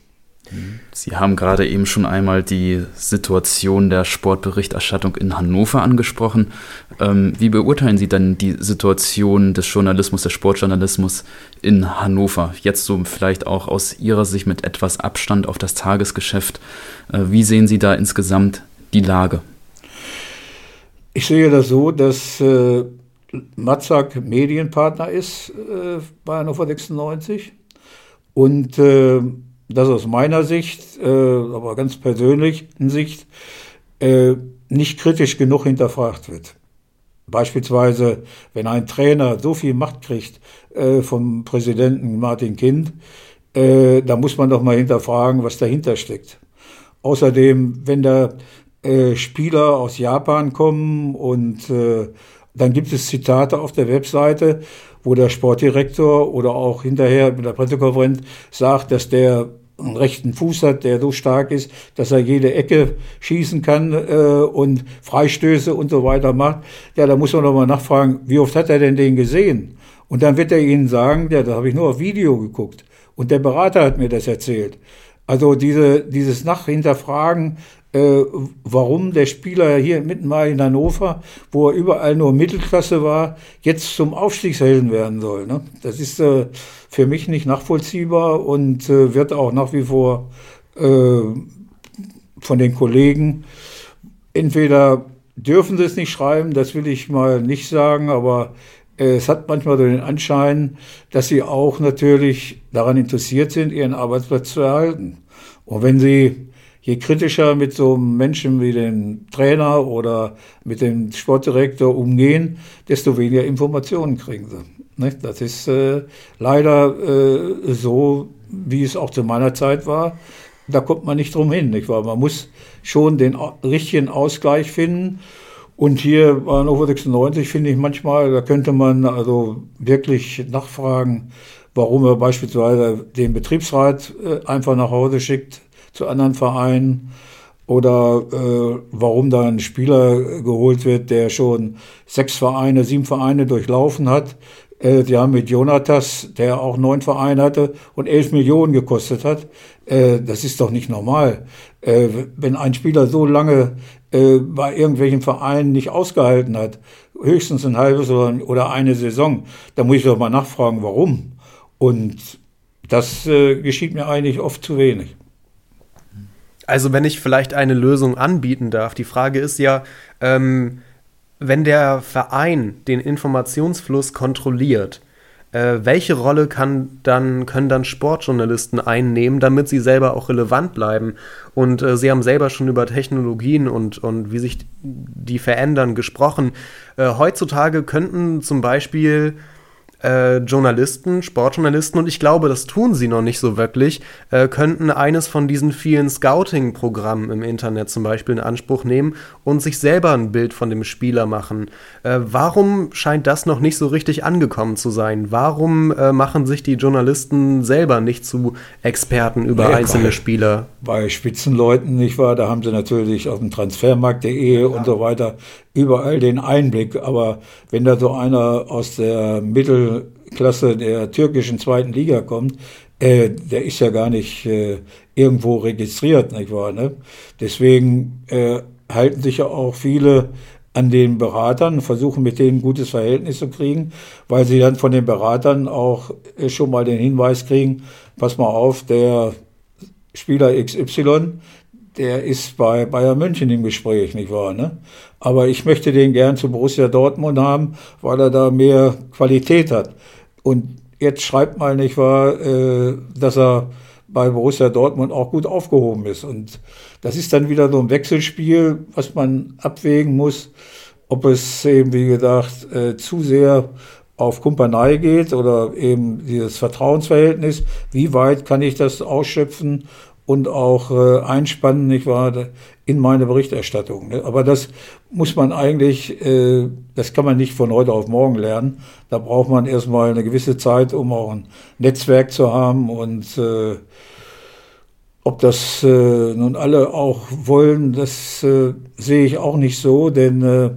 Sie haben gerade eben schon einmal die Situation der Sportberichterstattung in Hannover angesprochen. Ähm, wie beurteilen Sie dann die Situation des Journalismus, des Sportjournalismus in Hannover? Jetzt so vielleicht auch aus Ihrer Sicht mit etwas Abstand auf das Tagesgeschäft. Äh, wie sehen Sie da insgesamt die Lage?
Ich sehe das so, dass äh, Matzak Medienpartner ist äh, bei Hannover 96 und äh, das aus meiner Sicht, äh, aber ganz persönlichen Sicht, äh, nicht kritisch genug hinterfragt wird. Beispielsweise, wenn ein Trainer so viel Macht kriegt äh, vom Präsidenten Martin Kind, äh, da muss man doch mal hinterfragen, was dahinter steckt. Außerdem, wenn da äh, Spieler aus Japan kommen und äh, dann gibt es Zitate auf der Webseite, wo der Sportdirektor oder auch hinterher mit der Pressekonferenz sagt, dass der einen rechten Fuß hat, der so stark ist, dass er jede Ecke schießen kann äh, und Freistöße und so weiter macht. Ja, da muss man doch mal nachfragen, wie oft hat er denn den gesehen? Und dann wird er Ihnen sagen, ja, da habe ich nur auf Video geguckt. Und der Berater hat mir das erzählt. Also diese, dieses Nachhinterfragen, äh, warum der Spieler hier mitten mal in Hannover, wo er überall nur Mittelklasse war, jetzt zum Aufstiegshelden werden soll. Ne? Das ist äh, für mich nicht nachvollziehbar und äh, wird auch nach wie vor äh, von den Kollegen entweder dürfen sie es nicht schreiben, das will ich mal nicht sagen, aber äh, es hat manchmal so den Anschein, dass sie auch natürlich daran interessiert sind, ihren Arbeitsplatz zu erhalten. Und wenn sie je kritischer mit so Menschen wie dem Trainer oder mit dem Sportdirektor umgehen, desto weniger Informationen kriegen sie. Das ist äh, leider äh, so, wie es auch zu meiner Zeit war. Da kommt man nicht drum hin, nicht wahr? Man muss schon den richtigen Ausgleich finden. Und hier bei Hannover 96 finde ich manchmal, da könnte man also wirklich nachfragen, warum er beispielsweise den Betriebsrat äh, einfach nach Hause schickt zu anderen Vereinen oder äh, warum da ein Spieler geholt wird, der schon sechs Vereine, sieben Vereine durchlaufen hat. Äh, die haben mit Jonatas, der auch neun Vereine hatte und elf Millionen gekostet hat. Äh, das ist doch nicht normal. Äh, wenn ein Spieler so lange äh, bei irgendwelchen Vereinen nicht ausgehalten hat, höchstens ein halbes oder, oder eine Saison, dann muss ich doch mal nachfragen, warum. Und das äh, geschieht mir eigentlich oft zu wenig.
Also wenn ich vielleicht eine Lösung anbieten darf, die Frage ist ja, ähm, wenn der Verein den Informationsfluss kontrolliert, äh, welche Rolle kann dann, können dann Sportjournalisten einnehmen, damit sie selber auch relevant bleiben? Und äh, Sie haben selber schon über Technologien und, und wie sich die verändern gesprochen. Äh, heutzutage könnten zum Beispiel äh, Journalisten, Sportjournalisten, und ich glaube, das tun sie noch nicht so wirklich, äh, könnten eines von diesen vielen Scouting-Programmen im Internet zum Beispiel in Anspruch nehmen und sich selber ein Bild von dem Spieler machen. Äh, warum scheint das noch nicht so richtig angekommen zu sein? Warum äh, machen sich die Journalisten selber nicht zu Experten über ja, einzelne
bei,
Spieler?
Bei Spitzenleuten, nicht wahr? Da haben sie natürlich auf dem Transfermarkt.de ja. und so weiter überall den Einblick. Aber wenn da so einer aus der Mittelklasse der türkischen zweiten Liga kommt, äh, der ist ja gar nicht äh, irgendwo registriert, nicht wahr? Ne? Deswegen äh, halten sich ja auch viele an den Beratern, versuchen mit denen ein gutes Verhältnis zu kriegen, weil sie dann von den Beratern auch äh, schon mal den Hinweis kriegen, pass mal auf, der Spieler XY, der ist bei Bayern München im Gespräch, nicht wahr? Ne? Aber ich möchte den gern zu Borussia Dortmund haben, weil er da mehr Qualität hat. Und jetzt schreibt mal, nicht wahr, äh, dass er bei Borussia Dortmund auch gut aufgehoben ist. Und das ist dann wieder so ein Wechselspiel, was man abwägen muss, ob es eben, wie gesagt, äh, zu sehr auf Kumpanei geht oder eben dieses Vertrauensverhältnis. Wie weit kann ich das ausschöpfen und auch äh, einspannen, nicht wahr, in meine Berichterstattung. Ne? Aber das muss man eigentlich, äh, das kann man nicht von heute auf morgen lernen. Da braucht man erstmal eine gewisse Zeit, um auch ein Netzwerk zu haben und äh, ob das äh, nun alle auch wollen, das sehe ich auch nicht so, denn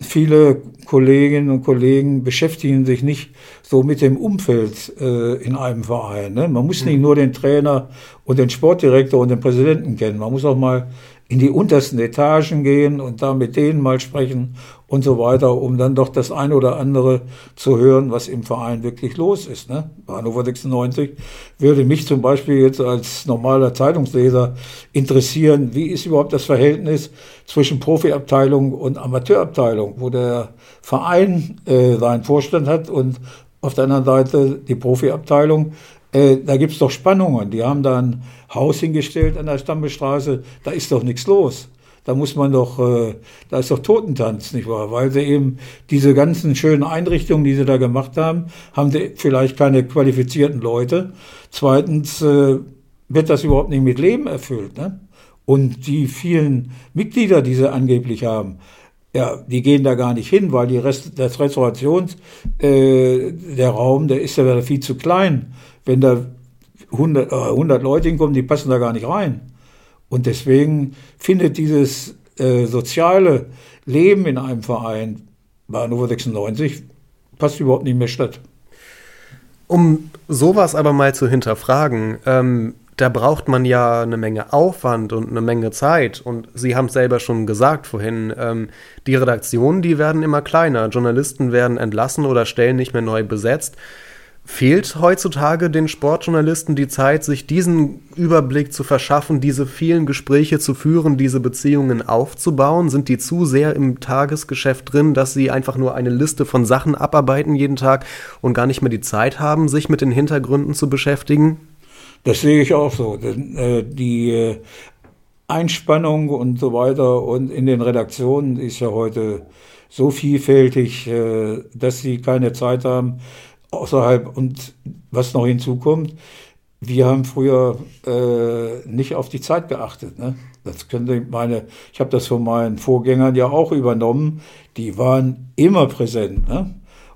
viele Kolleginnen und Kollegen beschäftigen sich nicht so mit dem Umfeld äh, in einem Verein. Ne? Man muss nicht mhm. nur den Trainer und den Sportdirektor und den Präsidenten kennen. Man muss auch mal in die untersten Etagen gehen und da mit denen mal sprechen und so weiter, um dann doch das eine oder andere zu hören, was im Verein wirklich los ist. Ne? Hannover 96 würde mich zum Beispiel jetzt als normaler Zeitungsleser interessieren, wie ist überhaupt das Verhältnis zwischen Profiabteilung und Amateurabteilung, wo der Verein äh, seinen Vorstand hat und auf der anderen Seite die Profiabteilung. Äh, da gibt's doch Spannungen. Die haben da ein Haus hingestellt an der Stammbestraße, da ist doch nichts los. Da muss man doch, äh, da ist doch Totentanz, nicht wahr? Weil sie eben diese ganzen schönen Einrichtungen, die sie da gemacht haben, haben sie vielleicht keine qualifizierten Leute. Zweitens äh, wird das überhaupt nicht mit Leben erfüllt. Ne? Und die vielen Mitglieder, die sie angeblich haben, ja, die gehen da gar nicht hin, weil die Rest, das Restaurations, äh, der Raum, der ist ja viel zu klein. Wenn da 100, äh, 100 Leute hinkommen, die passen da gar nicht rein. Und deswegen findet dieses äh, soziale Leben in einem Verein bei Hannover 96 passt überhaupt nicht mehr statt.
Um sowas aber mal zu hinterfragen, ähm, da braucht man ja eine Menge Aufwand und eine Menge Zeit. Und Sie haben es selber schon gesagt vorhin, ähm, die Redaktionen, die werden immer kleiner. Journalisten werden entlassen oder Stellen nicht mehr neu besetzt. Fehlt heutzutage den Sportjournalisten die Zeit, sich diesen Überblick zu verschaffen, diese vielen Gespräche zu führen, diese Beziehungen aufzubauen? Sind die zu sehr im Tagesgeschäft drin, dass sie einfach nur eine Liste von Sachen abarbeiten jeden Tag und gar nicht mehr die Zeit haben, sich mit den Hintergründen zu beschäftigen?
Das sehe ich auch so. Äh, die äh, Einspannung und so weiter und in den Redaktionen ist ja heute so vielfältig, äh, dass sie keine Zeit haben außerhalb und was noch hinzukommt, wir haben früher äh, nicht auf die Zeit geachtet. Ne? Das könnte meine, ich habe das von meinen Vorgängern ja auch übernommen. Die waren immer präsent. Ne?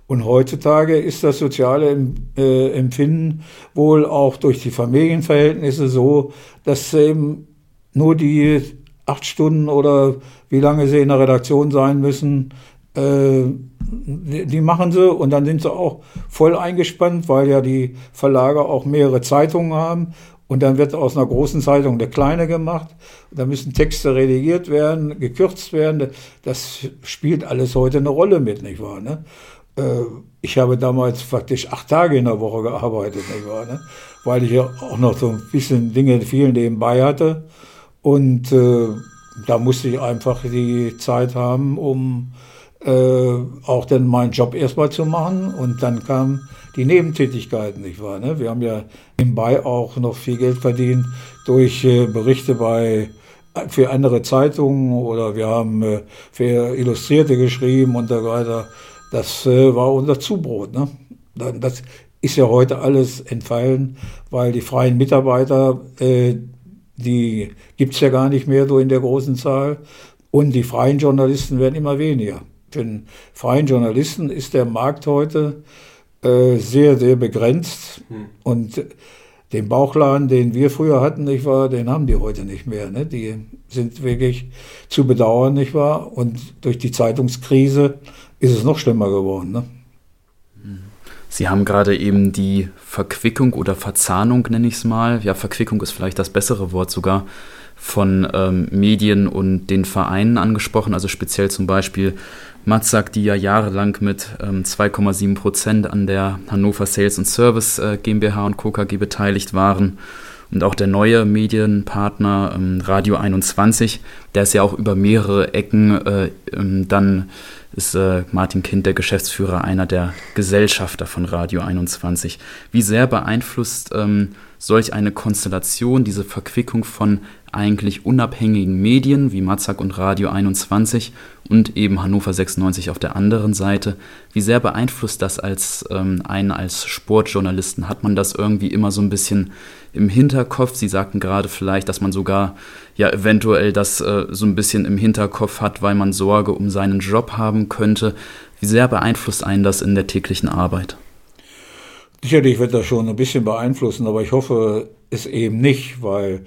Und heutzutage ist das soziale äh, Empfinden wohl auch durch die Familienverhältnisse so, dass eben nur die acht Stunden oder wie lange sie in der Redaktion sein müssen, äh, die machen sie und dann sind sie auch voll eingespannt, weil ja die Verlage auch mehrere Zeitungen haben und dann wird aus einer großen Zeitung eine kleine gemacht. Da müssen Texte redigiert werden, gekürzt werden. Das spielt alles heute eine Rolle mit, nicht wahr? Ne? Äh, ich habe damals faktisch acht Tage in der Woche gearbeitet, nicht wahr? Ne? Weil ich ja auch noch so ein bisschen Dinge viel nebenbei hatte. Und äh, da musste ich einfach die Zeit haben, um äh, auch dann meinen Job erstmal zu machen und dann kamen die Nebentätigkeiten, nicht wahr? Ne? Wir haben ja nebenbei auch noch viel Geld verdient durch äh, Berichte bei für andere Zeitungen oder wir haben äh, für Illustrierte geschrieben und so weiter. Das äh, war unser Zubrot. Ne? Das ist ja heute alles entfallen, weil die freien Mitarbeiter, äh, die gibt's ja gar nicht mehr so in der großen Zahl. Und die freien Journalisten werden immer weniger. Für den freien Journalisten ist der Markt heute äh, sehr, sehr begrenzt. Hm. Und den Bauchladen, den wir früher hatten, nicht wahr, den haben die heute nicht mehr. Ne? Die sind wirklich zu bedauern, nicht wahr? Und durch die Zeitungskrise ist es noch schlimmer geworden. Ne?
Sie haben gerade eben die Verquickung oder Verzahnung, nenne ich es mal. Ja, Verquickung ist vielleicht das bessere Wort sogar von ähm, Medien und den Vereinen angesprochen, also speziell zum Beispiel Matzak, die ja jahrelang mit ähm, 2,7 Prozent an der Hannover Sales and Service äh, GmbH und Co. Beteiligt waren. Und auch der neue Medienpartner ähm, Radio 21, der ist ja auch über mehrere Ecken äh, ähm, dann ist äh, Martin Kind, der Geschäftsführer, einer der Gesellschafter von Radio 21. Wie sehr beeinflusst ähm, solch eine Konstellation, diese Verquickung von eigentlich unabhängigen Medien wie Matzak und Radio 21 und eben Hannover 96 auf der anderen Seite, wie sehr beeinflusst das als ähm, einen als Sportjournalisten? Hat man das irgendwie immer so ein bisschen im Hinterkopf? Sie sagten gerade vielleicht, dass man sogar ja eventuell das äh, so ein bisschen im Hinterkopf hat, weil man Sorge um seinen Job haben könnte. Wie sehr beeinflusst einen das in der täglichen Arbeit?
Sicherlich wird das schon ein bisschen beeinflussen, aber ich hoffe es eben nicht, weil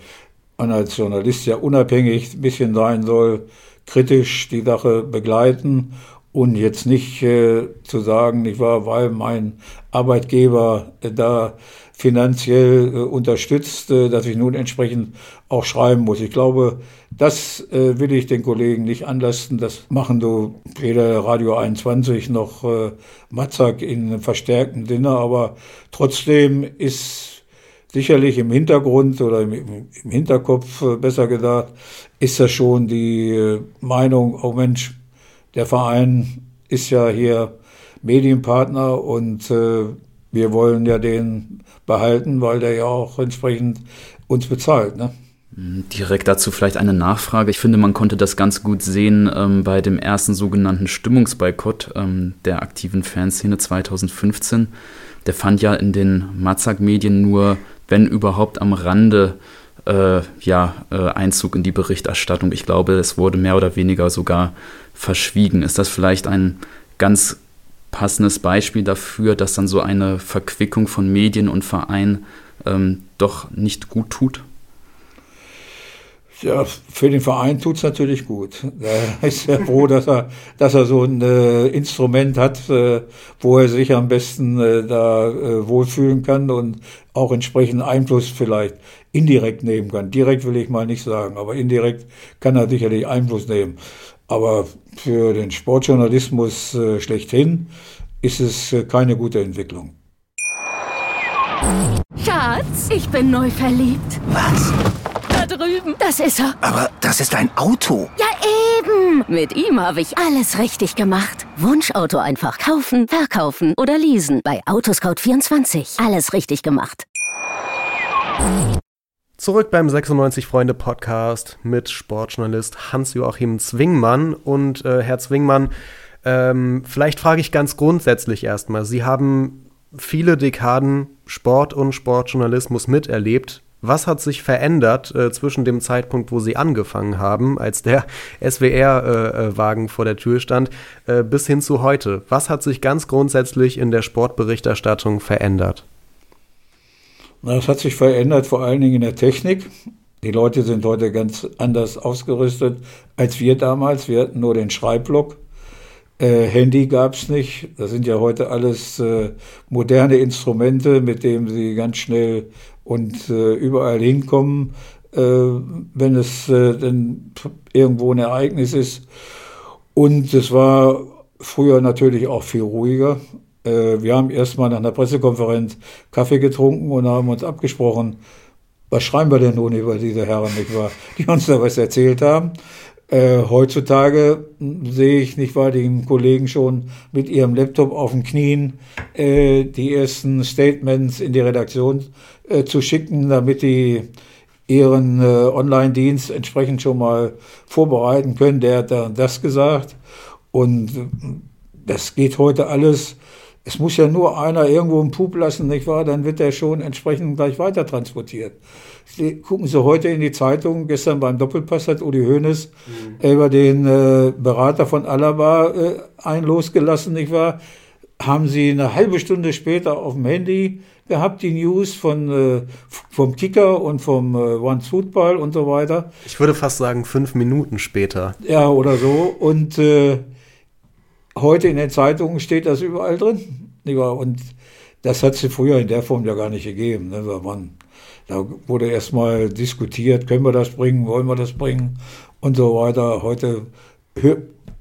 man als Journalist ja unabhängig ein bisschen sein soll, kritisch die Sache begleiten und jetzt nicht äh, zu sagen, nicht wahr, weil mein Arbeitgeber äh, da finanziell äh, unterstützt, äh, dass ich nun entsprechend auch schreiben muss. Ich glaube, das äh, will ich den Kollegen nicht anlasten. Das machen du weder Radio 21 noch äh, Matzak in verstärktem Sinne, aber trotzdem ist sicherlich im Hintergrund oder im, im Hinterkopf äh, besser gesagt, ist das schon die äh, Meinung, oh Mensch, der Verein ist ja hier Medienpartner und äh, wir wollen ja den behalten, weil der ja auch entsprechend uns bezahlt. Ne?
Mhm, direkt dazu vielleicht eine Nachfrage. Ich finde, man konnte das ganz gut sehen ähm, bei dem ersten sogenannten Stimmungsboykott ähm, der aktiven Fanszene 2015. Der fand ja in den Matzak-Medien nur, wenn überhaupt, am Rande äh, ja, äh, Einzug in die Berichterstattung. Ich glaube, es wurde mehr oder weniger sogar verschwiegen. Ist das vielleicht ein ganz passendes Beispiel dafür, dass dann so eine Verquickung von Medien und Verein ähm, doch nicht gut tut?
Ja, für den Verein tut's natürlich gut. Er ist sehr froh, dass er, dass er so ein äh, Instrument hat, äh, wo er sich am besten äh, da äh, wohlfühlen kann und auch entsprechend Einfluss vielleicht indirekt nehmen kann. Direkt will ich mal nicht sagen, aber indirekt kann er sicherlich Einfluss nehmen. Aber für den Sportjournalismus äh, schlechthin ist es äh, keine gute Entwicklung.
Schatz, ich bin neu verliebt.
Was?
Da drüben. Das ist er.
Aber das ist ein Auto.
Ja, eben. Mit ihm habe ich alles richtig gemacht. Wunschauto einfach kaufen, verkaufen oder leasen. Bei Autoscout24. Alles richtig gemacht.
Zurück beim 96 Freunde Podcast mit Sportjournalist Hans-Joachim Zwingmann. Und äh, Herr Zwingmann, ähm, vielleicht frage ich ganz grundsätzlich erstmal. Sie haben viele Dekaden Sport und Sportjournalismus miterlebt. Was hat sich verändert äh, zwischen dem Zeitpunkt, wo Sie angefangen haben, als der SWR-Wagen äh, äh vor der Tür stand, äh, bis hin zu heute? Was hat sich ganz grundsätzlich in der Sportberichterstattung verändert?
Das hat sich verändert, vor allen Dingen in der Technik. Die Leute sind heute ganz anders ausgerüstet als wir damals. Wir hatten nur den Schreibblock. Äh, Handy gab's nicht. Das sind ja heute alles äh, moderne Instrumente, mit denen sie ganz schnell und äh, überall hinkommen, äh, wenn es äh, denn irgendwo ein Ereignis ist. Und es war früher natürlich auch viel ruhiger. Äh, wir haben erstmal nach einer Pressekonferenz Kaffee getrunken und haben uns abgesprochen, was schreiben wir denn nun über diese Herren, nicht wahr, die uns da was erzählt haben. Äh, heutzutage sehe ich nicht wahr den Kollegen schon mit ihrem Laptop auf den Knien äh, die ersten Statements in die Redaktion äh, zu schicken, damit die ihren äh, Online-Dienst entsprechend schon mal vorbereiten können. Der hat da das gesagt und äh, das geht heute alles es muss ja nur einer irgendwo einen Pup lassen, nicht wahr? Dann wird er schon entsprechend gleich weiter transportiert. Gucken Sie heute in die Zeitung, gestern beim Doppelpass hat Uli Hoeneß mhm. über den äh, Berater von Alaba äh, ein losgelassen, nicht wahr? Haben Sie eine halbe Stunde später auf dem Handy gehabt, die News von, äh, vom Kicker und vom äh, One Football und so weiter.
Ich würde fast sagen, fünf Minuten später.
Ja, oder so. Und äh, heute in den Zeitungen steht das überall drin. Und das hat es früher in der Form ja gar nicht gegeben. Ne? Man, da wurde erstmal diskutiert, können wir das bringen, wollen wir das bringen und so weiter. Heute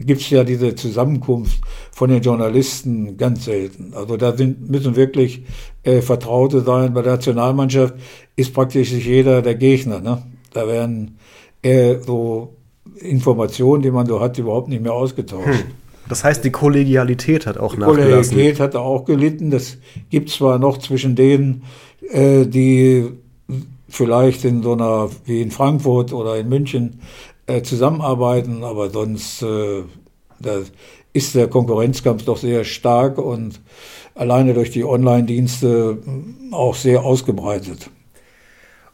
gibt es ja diese Zusammenkunft von den Journalisten ganz selten. Also da sind, müssen wirklich äh, Vertraute sein. Bei der Nationalmannschaft ist praktisch jeder der Gegner. Ne? Da werden äh, so Informationen, die man so hat, überhaupt nicht mehr ausgetauscht. Hm.
Das heißt, die Kollegialität hat auch
die nachgelassen. Kollegialität hat auch gelitten. Das gibt zwar noch zwischen denen, äh, die vielleicht in so einer, wie in Frankfurt oder in München, äh, zusammenarbeiten, aber sonst äh, ist der Konkurrenzkampf doch sehr stark und alleine durch die Online-Dienste auch sehr ausgebreitet.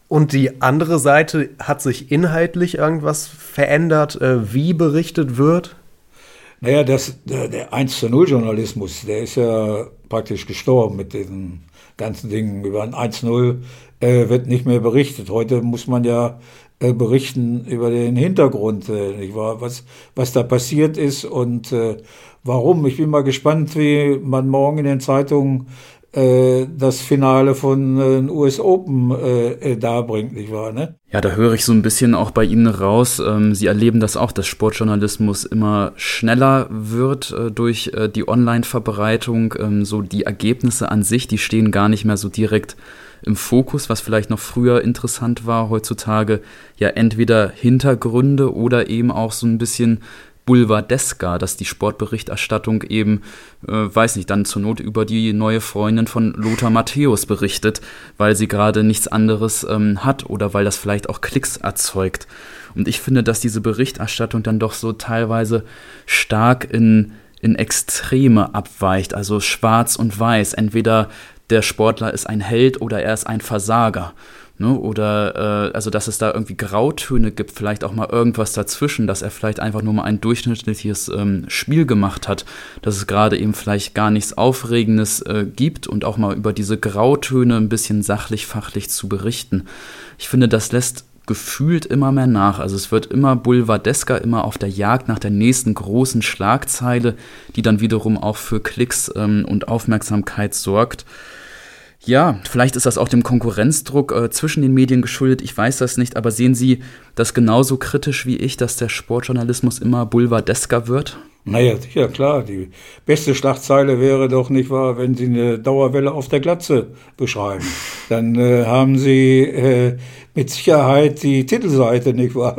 Und die andere Seite, hat sich inhaltlich irgendwas verändert, äh, wie berichtet wird?
Naja, das, der, der 1 zu 0 Journalismus, der ist ja praktisch gestorben mit diesen ganzen Dingen. Über ein 1 0 äh, wird nicht mehr berichtet. Heute muss man ja äh, berichten über den Hintergrund, äh, nicht wahr? Was, was da passiert ist und äh, warum. Ich bin mal gespannt, wie man morgen in den Zeitungen das Finale von äh, US Open äh, äh, darbringt, nicht wahr? Ne?
Ja, da höre ich so ein bisschen auch bei Ihnen raus. Ähm, Sie erleben das auch, dass Sportjournalismus immer schneller wird äh, durch äh, die Online-Verbreitung. Ähm, so die Ergebnisse an sich, die stehen gar nicht mehr so direkt im Fokus, was vielleicht noch früher interessant war, heutzutage ja entweder Hintergründe oder eben auch so ein bisschen Boulevardesker, dass die Sportberichterstattung eben, äh, weiß nicht, dann zur Not über die neue Freundin von Lothar Matthäus berichtet, weil sie gerade nichts anderes ähm, hat oder weil das vielleicht auch Klicks erzeugt. Und ich finde, dass diese Berichterstattung dann doch so teilweise stark in, in Extreme abweicht, also schwarz und weiß. Entweder der Sportler ist ein Held oder er ist ein Versager. Ne? Oder äh, also, dass es da irgendwie Grautöne gibt, vielleicht auch mal irgendwas dazwischen, dass er vielleicht einfach nur mal ein durchschnittliches ähm, Spiel gemacht hat, dass es gerade eben vielleicht gar nichts Aufregendes äh, gibt und auch mal über diese Grautöne ein bisschen sachlich, fachlich zu berichten. Ich finde, das lässt gefühlt immer mehr nach. Also es wird immer boulevardesker, immer auf der Jagd nach der nächsten großen Schlagzeile, die dann wiederum auch für Klicks ähm, und Aufmerksamkeit sorgt. Ja, vielleicht ist das auch dem Konkurrenzdruck äh, zwischen den Medien geschuldet, ich weiß das nicht, aber sehen Sie das genauso kritisch wie ich, dass der Sportjournalismus immer boulevardesker wird?
Naja, sicher, klar. Die beste Schlagzeile wäre doch nicht wahr, wenn Sie eine Dauerwelle auf der Glatze beschreiben. Dann äh, haben Sie äh, mit Sicherheit die Titelseite, nicht wahr?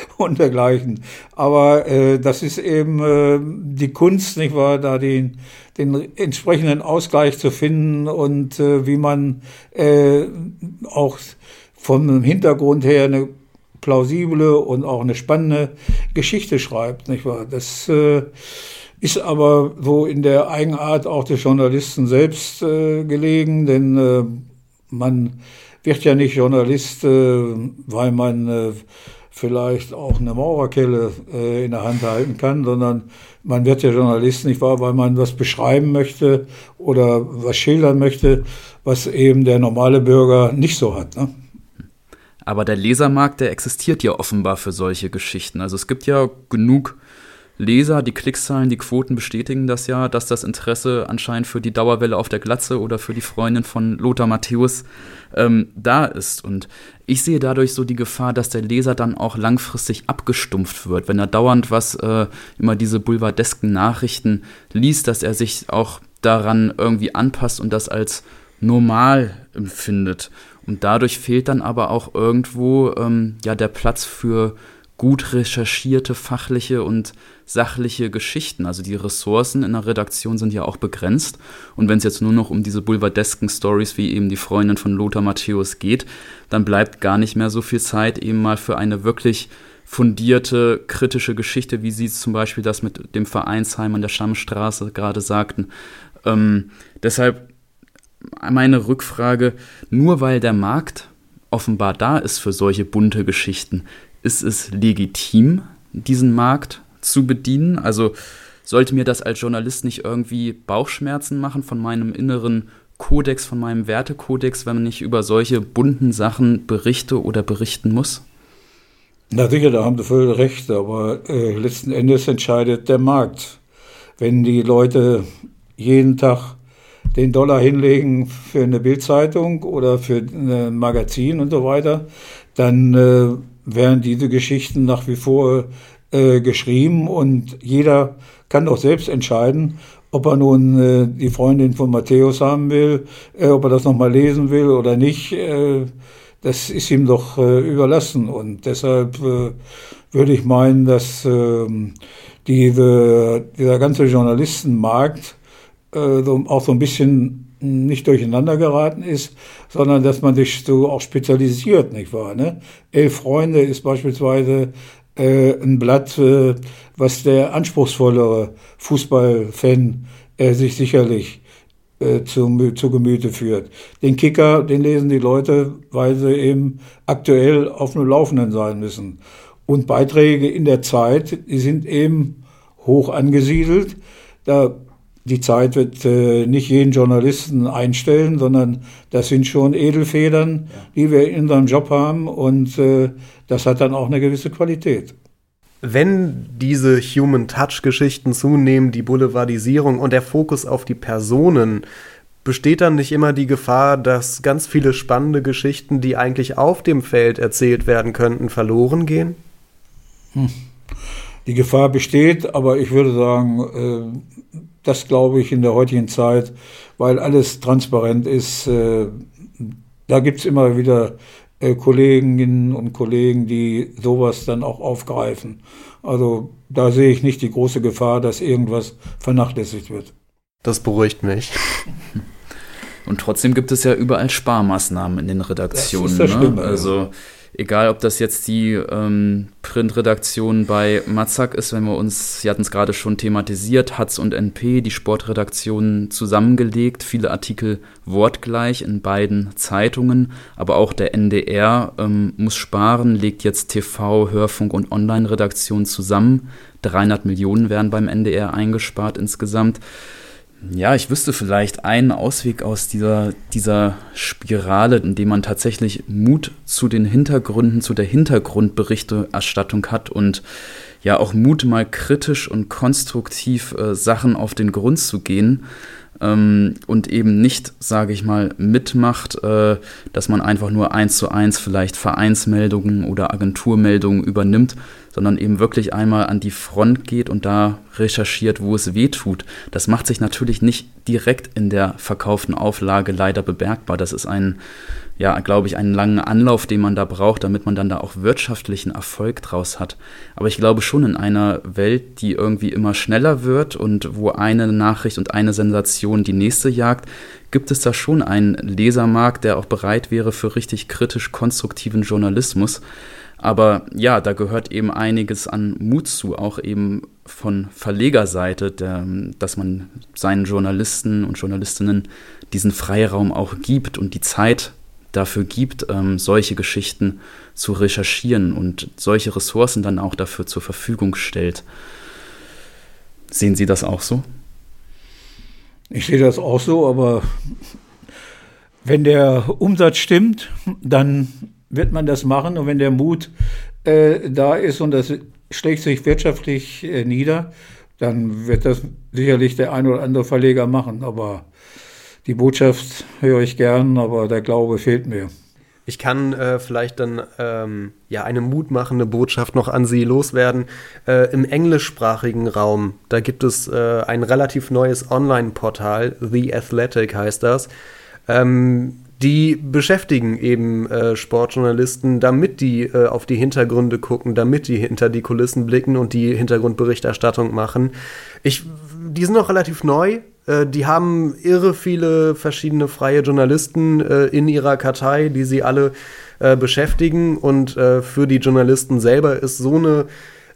Und dergleichen. Aber äh, das ist eben äh, die Kunst, nicht wahr, da den, den entsprechenden Ausgleich zu finden und äh, wie man äh, auch vom Hintergrund her eine plausible und auch eine spannende Geschichte schreibt, nicht wahr? Das äh, ist aber so in der Eigenart auch des Journalisten selbst äh, gelegen, denn äh, man wird ja nicht Journalist, äh, weil man äh, vielleicht auch eine Maurerkelle äh, in der Hand halten kann, sondern man wird ja Journalist nicht wahr, weil man was beschreiben möchte oder was schildern möchte, was eben der normale Bürger nicht so hat. Ne?
Aber der Lesermarkt, der existiert ja offenbar für solche Geschichten. Also es gibt ja genug Leser, die Klickzahlen, die Quoten bestätigen das ja, dass das Interesse anscheinend für die Dauerwelle auf der Glatze oder für die Freundin von Lothar Matthäus ähm, da ist. Und ich sehe dadurch so die Gefahr, dass der Leser dann auch langfristig abgestumpft wird, wenn er dauernd was äh, immer diese boulevardesken Nachrichten liest, dass er sich auch daran irgendwie anpasst und das als normal empfindet. Und dadurch fehlt dann aber auch irgendwo ähm, ja der Platz für gut recherchierte fachliche und sachliche Geschichten. Also die Ressourcen in der Redaktion sind ja auch begrenzt. Und wenn es jetzt nur noch um diese boulevardesken Stories wie eben die Freundin von Lothar Matthäus geht, dann bleibt gar nicht mehr so viel Zeit eben mal für eine wirklich fundierte, kritische Geschichte, wie Sie zum Beispiel das mit dem Vereinsheim an der Schammstraße gerade sagten, Ähm, deshalb meine Rückfrage, nur weil der Markt offenbar da ist für solche bunte Geschichten, ist es legitim, diesen Markt zu bedienen? Also sollte mir das als Journalist nicht irgendwie Bauchschmerzen machen von meinem inneren Kodex, von meinem Wertekodex, wenn ich über solche bunten Sachen berichte oder berichten muss?
Na sicher, da haben Sie völlig recht, aber äh, letzten Endes entscheidet der Markt. Wenn die Leute jeden Tag den Dollar hinlegen für eine Bildzeitung oder für ein Magazin und so weiter, dann äh, werden diese Geschichten nach wie vor äh, geschrieben und jeder kann doch selbst entscheiden, ob er nun äh, die Freundin von Matthäus haben will, äh, ob er das nochmal lesen will oder nicht. Äh, das ist ihm doch äh, überlassen. Und deshalb würde ich meinen, dass ähm, diese, dieser ganze Journalistenmarkt so, auch so ein bisschen nicht durcheinander geraten ist, sondern dass man sich so auch spezialisiert, nicht wahr? Ne? Elf Freunde ist beispielsweise äh, ein Blatt, äh, was der anspruchsvollere Fußballfan äh, sich sicherlich äh, zu, zu Gemüte führt. Den Kicker, den lesen die Leute, weil sie eben aktuell auf dem Laufenden sein müssen. Und Beiträge in der Zeit, die sind eben hoch angesiedelt. Da die Zeit wird äh, nicht jeden Journalisten einstellen, sondern das sind schon Edelfedern, die wir in unserem Job haben und äh, das hat dann auch eine gewisse Qualität.
Wenn diese Human Touch-Geschichten zunehmen, die Boulevardisierung und der Fokus auf die Personen, besteht dann nicht immer die Gefahr, dass ganz viele spannende Geschichten, die eigentlich auf dem Feld erzählt werden könnten, verloren gehen?
Hm. Die Gefahr besteht, aber ich würde sagen, äh, das glaube ich in der heutigen Zeit, weil alles transparent ist. Äh, da gibt es immer wieder äh, Kolleginnen und Kollegen, die sowas dann auch aufgreifen. Also da sehe ich nicht die große Gefahr, dass irgendwas vernachlässigt wird.
Das beruhigt mich.
Und trotzdem gibt es ja überall Sparmaßnahmen in den Redaktionen.
Das ist das
ne? Also egal ob das jetzt die ähm, Printredaktion bei Matzak ist, wenn wir uns, Sie hatten es gerade schon thematisiert, Hatz und NP, die Sportredaktionen zusammengelegt, viele Artikel wortgleich in beiden Zeitungen, aber auch der NDR ähm, muss sparen, legt jetzt TV, Hörfunk und Online-Redaktion zusammen. 300 Millionen werden beim NDR eingespart insgesamt. Ja, ich wüsste vielleicht einen Ausweg aus dieser, dieser Spirale, indem man tatsächlich Mut zu den Hintergründen, zu der Hintergrundberichterstattung hat und ja auch Mut, mal kritisch und konstruktiv äh, Sachen auf den Grund zu gehen ähm, und eben nicht, sage ich mal, mitmacht, äh, dass man einfach nur eins zu eins vielleicht Vereinsmeldungen oder Agenturmeldungen übernimmt, sondern eben wirklich einmal an die Front geht und da recherchiert, wo es weh tut. Das macht sich natürlich nicht direkt in der verkauften Auflage leider bemerkbar. Das ist ein ja, glaube ich, einen langen Anlauf, den man da braucht, damit man dann da auch wirtschaftlichen Erfolg draus hat. Aber ich glaube schon in einer Welt, die irgendwie immer schneller wird und wo eine Nachricht und eine Sensation die nächste jagt, gibt es da schon einen Lesermarkt, der auch bereit wäre für richtig kritisch konstruktiven Journalismus. Aber ja, da gehört eben einiges an Mut zu, auch eben von Verlegerseite, der, dass man seinen Journalisten und Journalistinnen diesen Freiraum auch gibt und die Zeit dafür gibt, ähm, solche Geschichten zu recherchieren und solche Ressourcen dann auch dafür zur Verfügung stellt. Sehen Sie das auch so?
Ich sehe das auch so, aber wenn der Umsatz stimmt, dann wird man das machen und wenn der Mut äh, da ist und das schlägt sich wirtschaftlich äh, nieder, dann wird das sicherlich der ein oder andere Verleger machen. Aber die Botschaft höre ich gern, aber der Glaube fehlt mir.
Ich kann äh, vielleicht dann ähm, ja eine mutmachende Botschaft noch an Sie loswerden. Äh, Im englischsprachigen Raum, da gibt es äh, ein relativ neues Online-Portal, The Athletic heißt das. Ähm, die beschäftigen eben äh, Sportjournalisten, damit die äh, auf die Hintergründe gucken, damit die hinter die Kulissen blicken und die Hintergrundberichterstattung machen. Ich, die sind noch relativ neu, äh, die haben irre viele verschiedene freie Journalisten äh, in ihrer Kartei, die sie alle äh, beschäftigen. Und für die Journalisten selber ist so eine,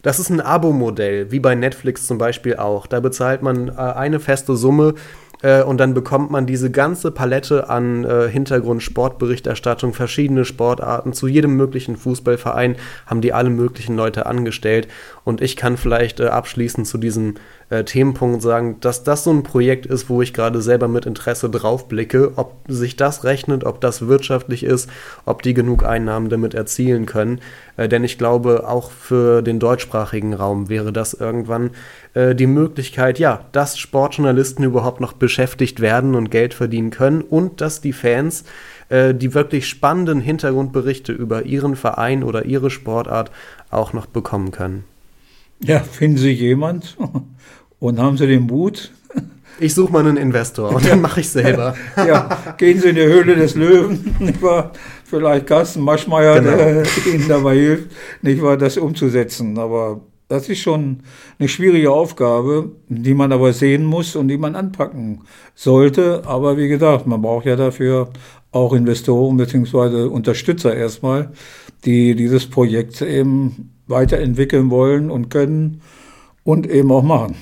das ist ein Abo-Modell, wie bei Netflix zum Beispiel auch. Da bezahlt man eine feste Summe Äh, und dann bekommt man diese ganze Palette an äh, Hintergrund, Sportberichterstattung, verschiedene Sportarten. Zu jedem möglichen Fußballverein haben die alle möglichen Leute angestellt. Und ich kann vielleicht äh, abschließend zu diesem äh, Themenpunkt sagen, dass das so ein Projekt ist, wo ich gerade selber mit Interesse drauf blicke, ob sich das rechnet, ob das wirtschaftlich ist, ob die genug Einnahmen damit erzielen können. Äh, denn ich glaube, auch für den deutschsprachigen Raum wäre das irgendwann äh, die Möglichkeit, ja, dass Sportjournalisten überhaupt noch beschäftigt werden und Geld verdienen können und dass die Fans äh, die wirklich spannenden Hintergrundberichte über ihren Verein oder ihre Sportart auch noch bekommen können.
Ja, finden Sie jemand und haben Sie den Mut?
Ich suche mal einen Investor und dann mache ich selber.
ja, gehen Sie in die Höhle des Löwen, nicht wahr? Vielleicht Carsten Maschmeyer, genau. der Ihnen dabei hilft, nicht wahr, das umzusetzen. Aber das ist schon eine schwierige Aufgabe, die man aber sehen muss und die man anpacken sollte. Aber wie gesagt, man braucht ja dafür auch Investoren bzw. Unterstützer erstmal, die dieses Projekt eben weiterentwickeln wollen und können und eben auch machen.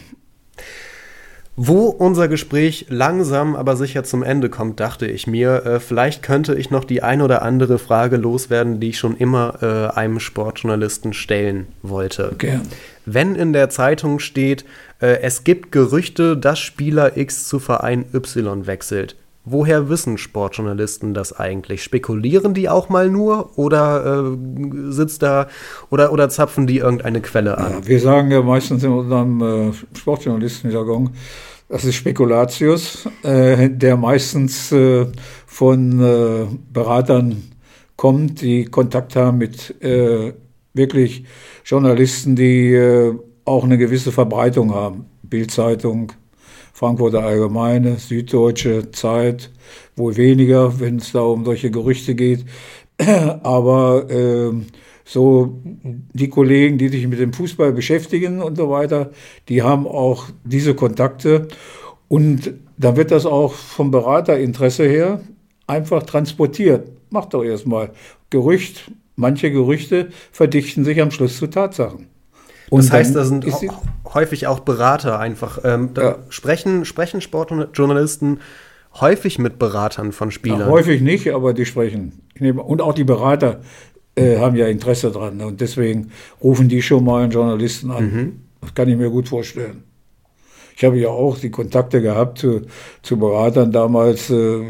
Wo unser Gespräch langsam aber sicher zum Ende kommt, dachte ich mir, äh, vielleicht könnte ich noch die ein oder andere Frage loswerden, die ich schon immer äh, einem Sportjournalisten stellen wollte.
Gern.
Wenn in der Zeitung steht, äh, es gibt Gerüchte, dass Spieler X zu Verein Y wechselt, Woher wissen Sportjournalisten das eigentlich? Spekulieren die auch mal nur oder äh, sitzt da oder, oder zapfen die irgendeine Quelle an?
Ja, wir sagen ja meistens in unserem äh, Sportjournalistenjargon, das ist Spekulatius, äh, der meistens äh, von äh, Beratern kommt, die Kontakt haben mit äh, wirklich Journalisten, die äh, auch eine gewisse Verbreitung haben. Bildzeitung, Frankfurter Allgemeine, Süddeutsche Zeit, wohl weniger, wenn es da um solche Gerüchte geht. Aber äh, so die Kollegen, die sich mit dem Fußball beschäftigen und so weiter, die haben auch diese Kontakte. Und da wird das auch vom Beraterinteresse her einfach transportiert. Macht doch erstmal Gerücht. Manche Gerüchte verdichten sich am Schluss zu Tatsachen.
Und das heißt, da sind häufig auch Berater einfach. Ähm, ja. sprechen, sprechen Sportjournalisten häufig mit Beratern von Spielern? Ja,
häufig nicht, aber die sprechen. Und auch die Berater äh, haben ja Interesse dran. Und deswegen rufen die schon mal einen Journalisten an. Mhm. Das kann ich mir gut vorstellen. Ich habe ja auch die Kontakte gehabt zu, zu Beratern damals, äh,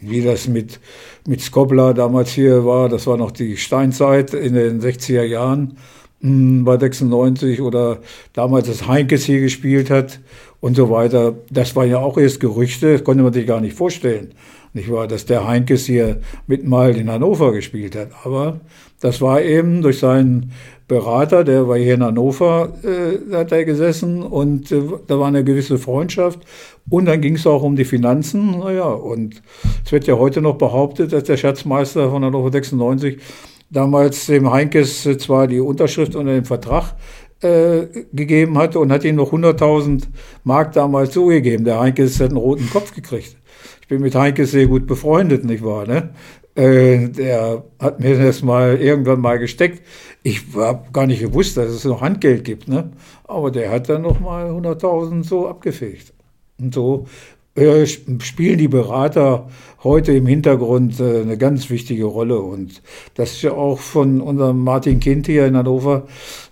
wie das mit, mit Skobler damals hier war. Das war noch die Steinzeit in den 60er Jahren bei 96 oder damals das Heinkes hier gespielt hat und so weiter. Das war ja auch erst Gerüchte, das konnte man sich gar nicht vorstellen. Nicht wahr, dass der Heinkes hier mit mal in Hannover gespielt hat. Aber das war eben durch seinen Berater, der war hier in Hannover, äh, hat er gesessen und äh, da war eine gewisse Freundschaft. Und dann ging es auch um die Finanzen. Naja, und es wird ja heute noch behauptet, dass der Schatzmeister von Hannover 96 damals dem Heinkes zwar die Unterschrift unter dem Vertrag äh, gegeben hatte und hat ihm noch 100.000 Mark damals zugegeben. Der Heinkes hat einen roten Kopf gekriegt. Ich bin mit Heinkes sehr gut befreundet, nicht wahr? Ne? Äh, der hat mir das mal irgendwann mal gesteckt. Ich habe gar nicht gewusst, dass es noch Handgeld gibt, ne? Aber der hat dann noch mal 100.000 so abgefegt. Und so äh, spielen die Berater heute im Hintergrund äh, eine ganz wichtige Rolle. Und das ist ja auch von unserem Martin Kind hier in Hannover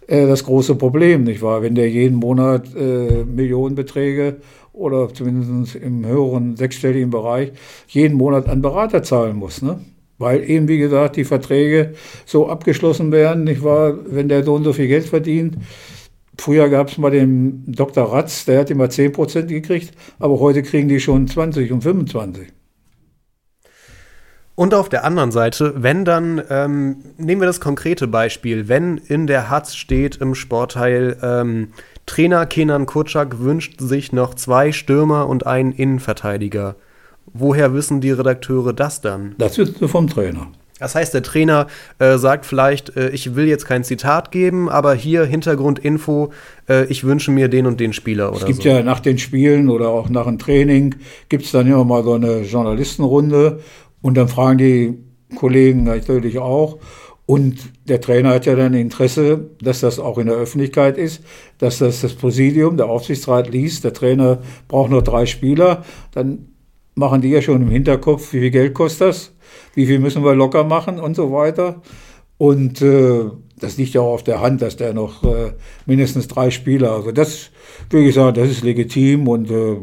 äh, das große Problem, nicht wahr? Wenn der jeden Monat Millionenbeträge oder zumindest im höheren sechsstelligen Bereich jeden Monat an Berater zahlen muss, ne? Weil eben, wie gesagt, die Verträge so abgeschlossen werden, nicht wahr? Wenn der so und so viel Geld verdient, Früher gab es mal den Dr. Ratz, der hat immer 10% gekriegt, aber heute kriegen die schon 20 und 25.
Und auf der anderen Seite, wenn dann, ähm, nehmen wir das konkrete Beispiel, wenn in der Hatz steht im Sportteil, ähm, Trainer Kenan Kutschak wünscht sich noch zwei Stürmer und einen Innenverteidiger. Woher wissen die Redakteure das dann?
Das wissen vom Trainer.
Das heißt, der Trainer äh, sagt vielleicht, äh, ich will jetzt kein Zitat geben, aber hier Hintergrundinfo, äh, ich wünsche mir den und den Spieler oder
Es gibt
so.
ja nach den Spielen oder auch nach dem Training, gibt es dann immer mal so eine Journalistenrunde und dann fragen die Kollegen natürlich auch. Und der Trainer hat ja dann Interesse, dass das auch in der Öffentlichkeit ist, dass das das Präsidium, der Aufsichtsrat liest. Der Trainer braucht noch drei Spieler. Dann machen die ja schon im Hinterkopf, wie viel Geld kostet das, wie viel müssen wir locker machen und so weiter. Und äh, das liegt ja auch auf der Hand, dass der noch äh, mindestens drei Spieler, also das würde ich sagen, das ist legitim und äh,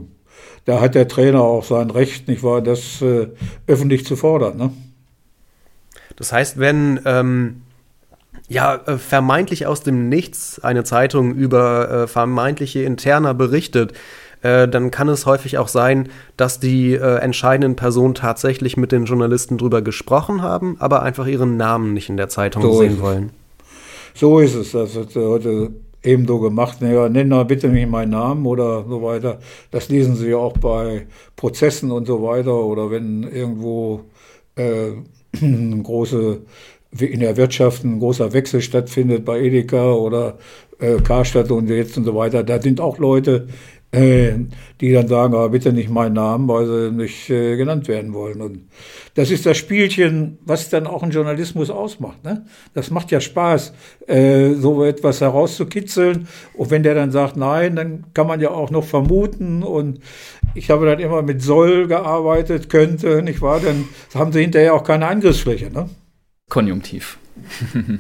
da hat der Trainer auch sein Recht, nicht wahr, das äh, öffentlich zu fordern. Ne?
Das heißt, wenn ähm, ja äh, vermeintlich aus dem Nichts eine Zeitung über äh, vermeintliche Interner berichtet, äh, dann kann es häufig auch sein, dass die äh, entscheidenden Personen tatsächlich mit den Journalisten drüber gesprochen haben, aber einfach ihren Namen nicht in der Zeitung so sehen wollen.
So ist es. Das wird heute eben so gemacht. Naja, nenn doch bitte nicht meinen Namen oder so weiter. Das lesen Sie ja auch bei Prozessen und so weiter oder wenn irgendwo äh, große, in der Wirtschaft ein großer Wechsel stattfindet bei Edeka oder äh, Karstadt und jetzt und so weiter. Da sind auch Leute, die dann sagen, aber bitte nicht meinen Namen, weil sie nicht äh, genannt werden wollen. Und das ist das Spielchen, was dann auch ein Journalismus ausmacht. Ne? Das macht ja Spaß, äh, so etwas herauszukitzeln. Und wenn der dann sagt nein, dann kann man ja auch noch vermuten. Und ich habe dann immer mit soll gearbeitet, könnte, nicht wahr? Dann haben sie hinterher auch keine Angriffsfläche. Ne?
Konjunktiv.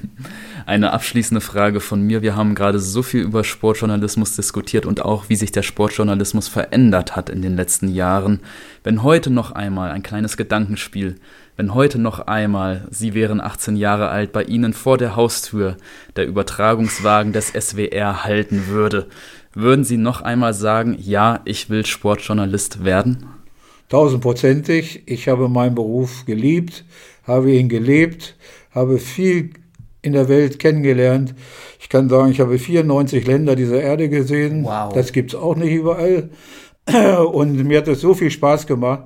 Eine abschließende Frage von mir. Wir haben gerade so viel über Sportjournalismus diskutiert und auch, wie sich der Sportjournalismus verändert hat in den letzten Jahren. Wenn heute noch einmal ein kleines Gedankenspiel, wenn heute noch einmal, Sie wären 18 Jahre alt, bei Ihnen vor der Haustür der Übertragungswagen des SWR halten würde, würden Sie noch einmal sagen, ja, ich will Sportjournalist werden?
Tausendprozentig. Ich habe meinen Beruf geliebt, habe ihn gelebt habe viel in der Welt kennengelernt. Ich kann sagen, ich habe 94 Länder dieser Erde gesehen. Wow. Das gibt's auch nicht überall. Und mir hat es so viel Spaß gemacht,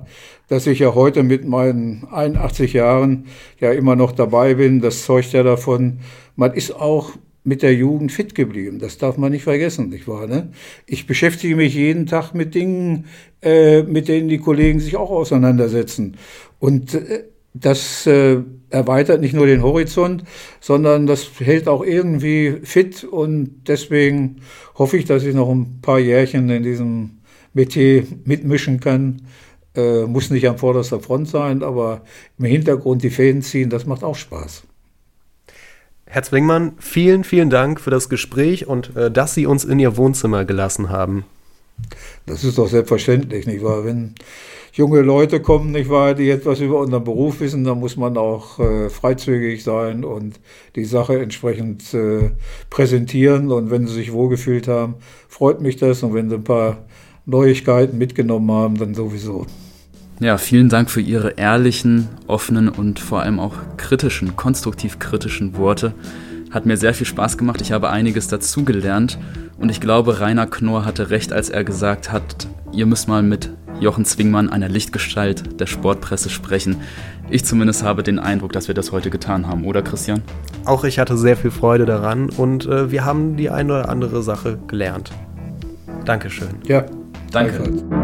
dass ich ja heute mit meinen 81 Jahren ja immer noch dabei bin. Das zeugt ja davon, man ist auch mit der Jugend fit geblieben. Das darf man nicht vergessen, nicht wahr? Ne? Ich beschäftige mich jeden Tag mit Dingen, äh, mit denen die Kollegen sich auch auseinandersetzen. Und äh, das äh, erweitert nicht nur den Horizont, sondern das hält auch irgendwie fit und deswegen hoffe ich, dass ich noch ein paar Jährchen in diesem Metier mitmischen kann. Äh, muss nicht an vorderster Front sein, aber im Hintergrund die Fäden ziehen, das macht auch Spaß.
Herr Zwingmann, vielen, vielen Dank für das Gespräch und äh, dass Sie uns in Ihr Wohnzimmer gelassen haben.
Das ist doch selbstverständlich, nicht wahr? Wenn junge Leute kommen, nicht wahr, die etwas über unseren Beruf wissen, dann muss man auch äh, freizügig sein und die Sache entsprechend äh, präsentieren. Und wenn sie sich wohlgefühlt haben, freut mich das. Und wenn sie ein paar Neuigkeiten mitgenommen haben, dann sowieso.
Ja, vielen Dank für Ihre ehrlichen, offenen und vor allem auch kritischen, konstruktiv kritischen Worte. Hat mir sehr viel Spaß gemacht. Ich habe einiges dazugelernt. Und ich glaube, Rainer Knorr hatte recht, als er gesagt hat, ihr müsst mal mit Jochen Zwingmann, einer Lichtgestalt der Sportpresse, sprechen. Ich zumindest habe den Eindruck, dass wir das heute getan haben, oder Christian?
Auch ich hatte sehr viel Freude daran und äh, wir haben die eine oder andere Sache gelernt. Dankeschön.
Ja,
danke.
Danke.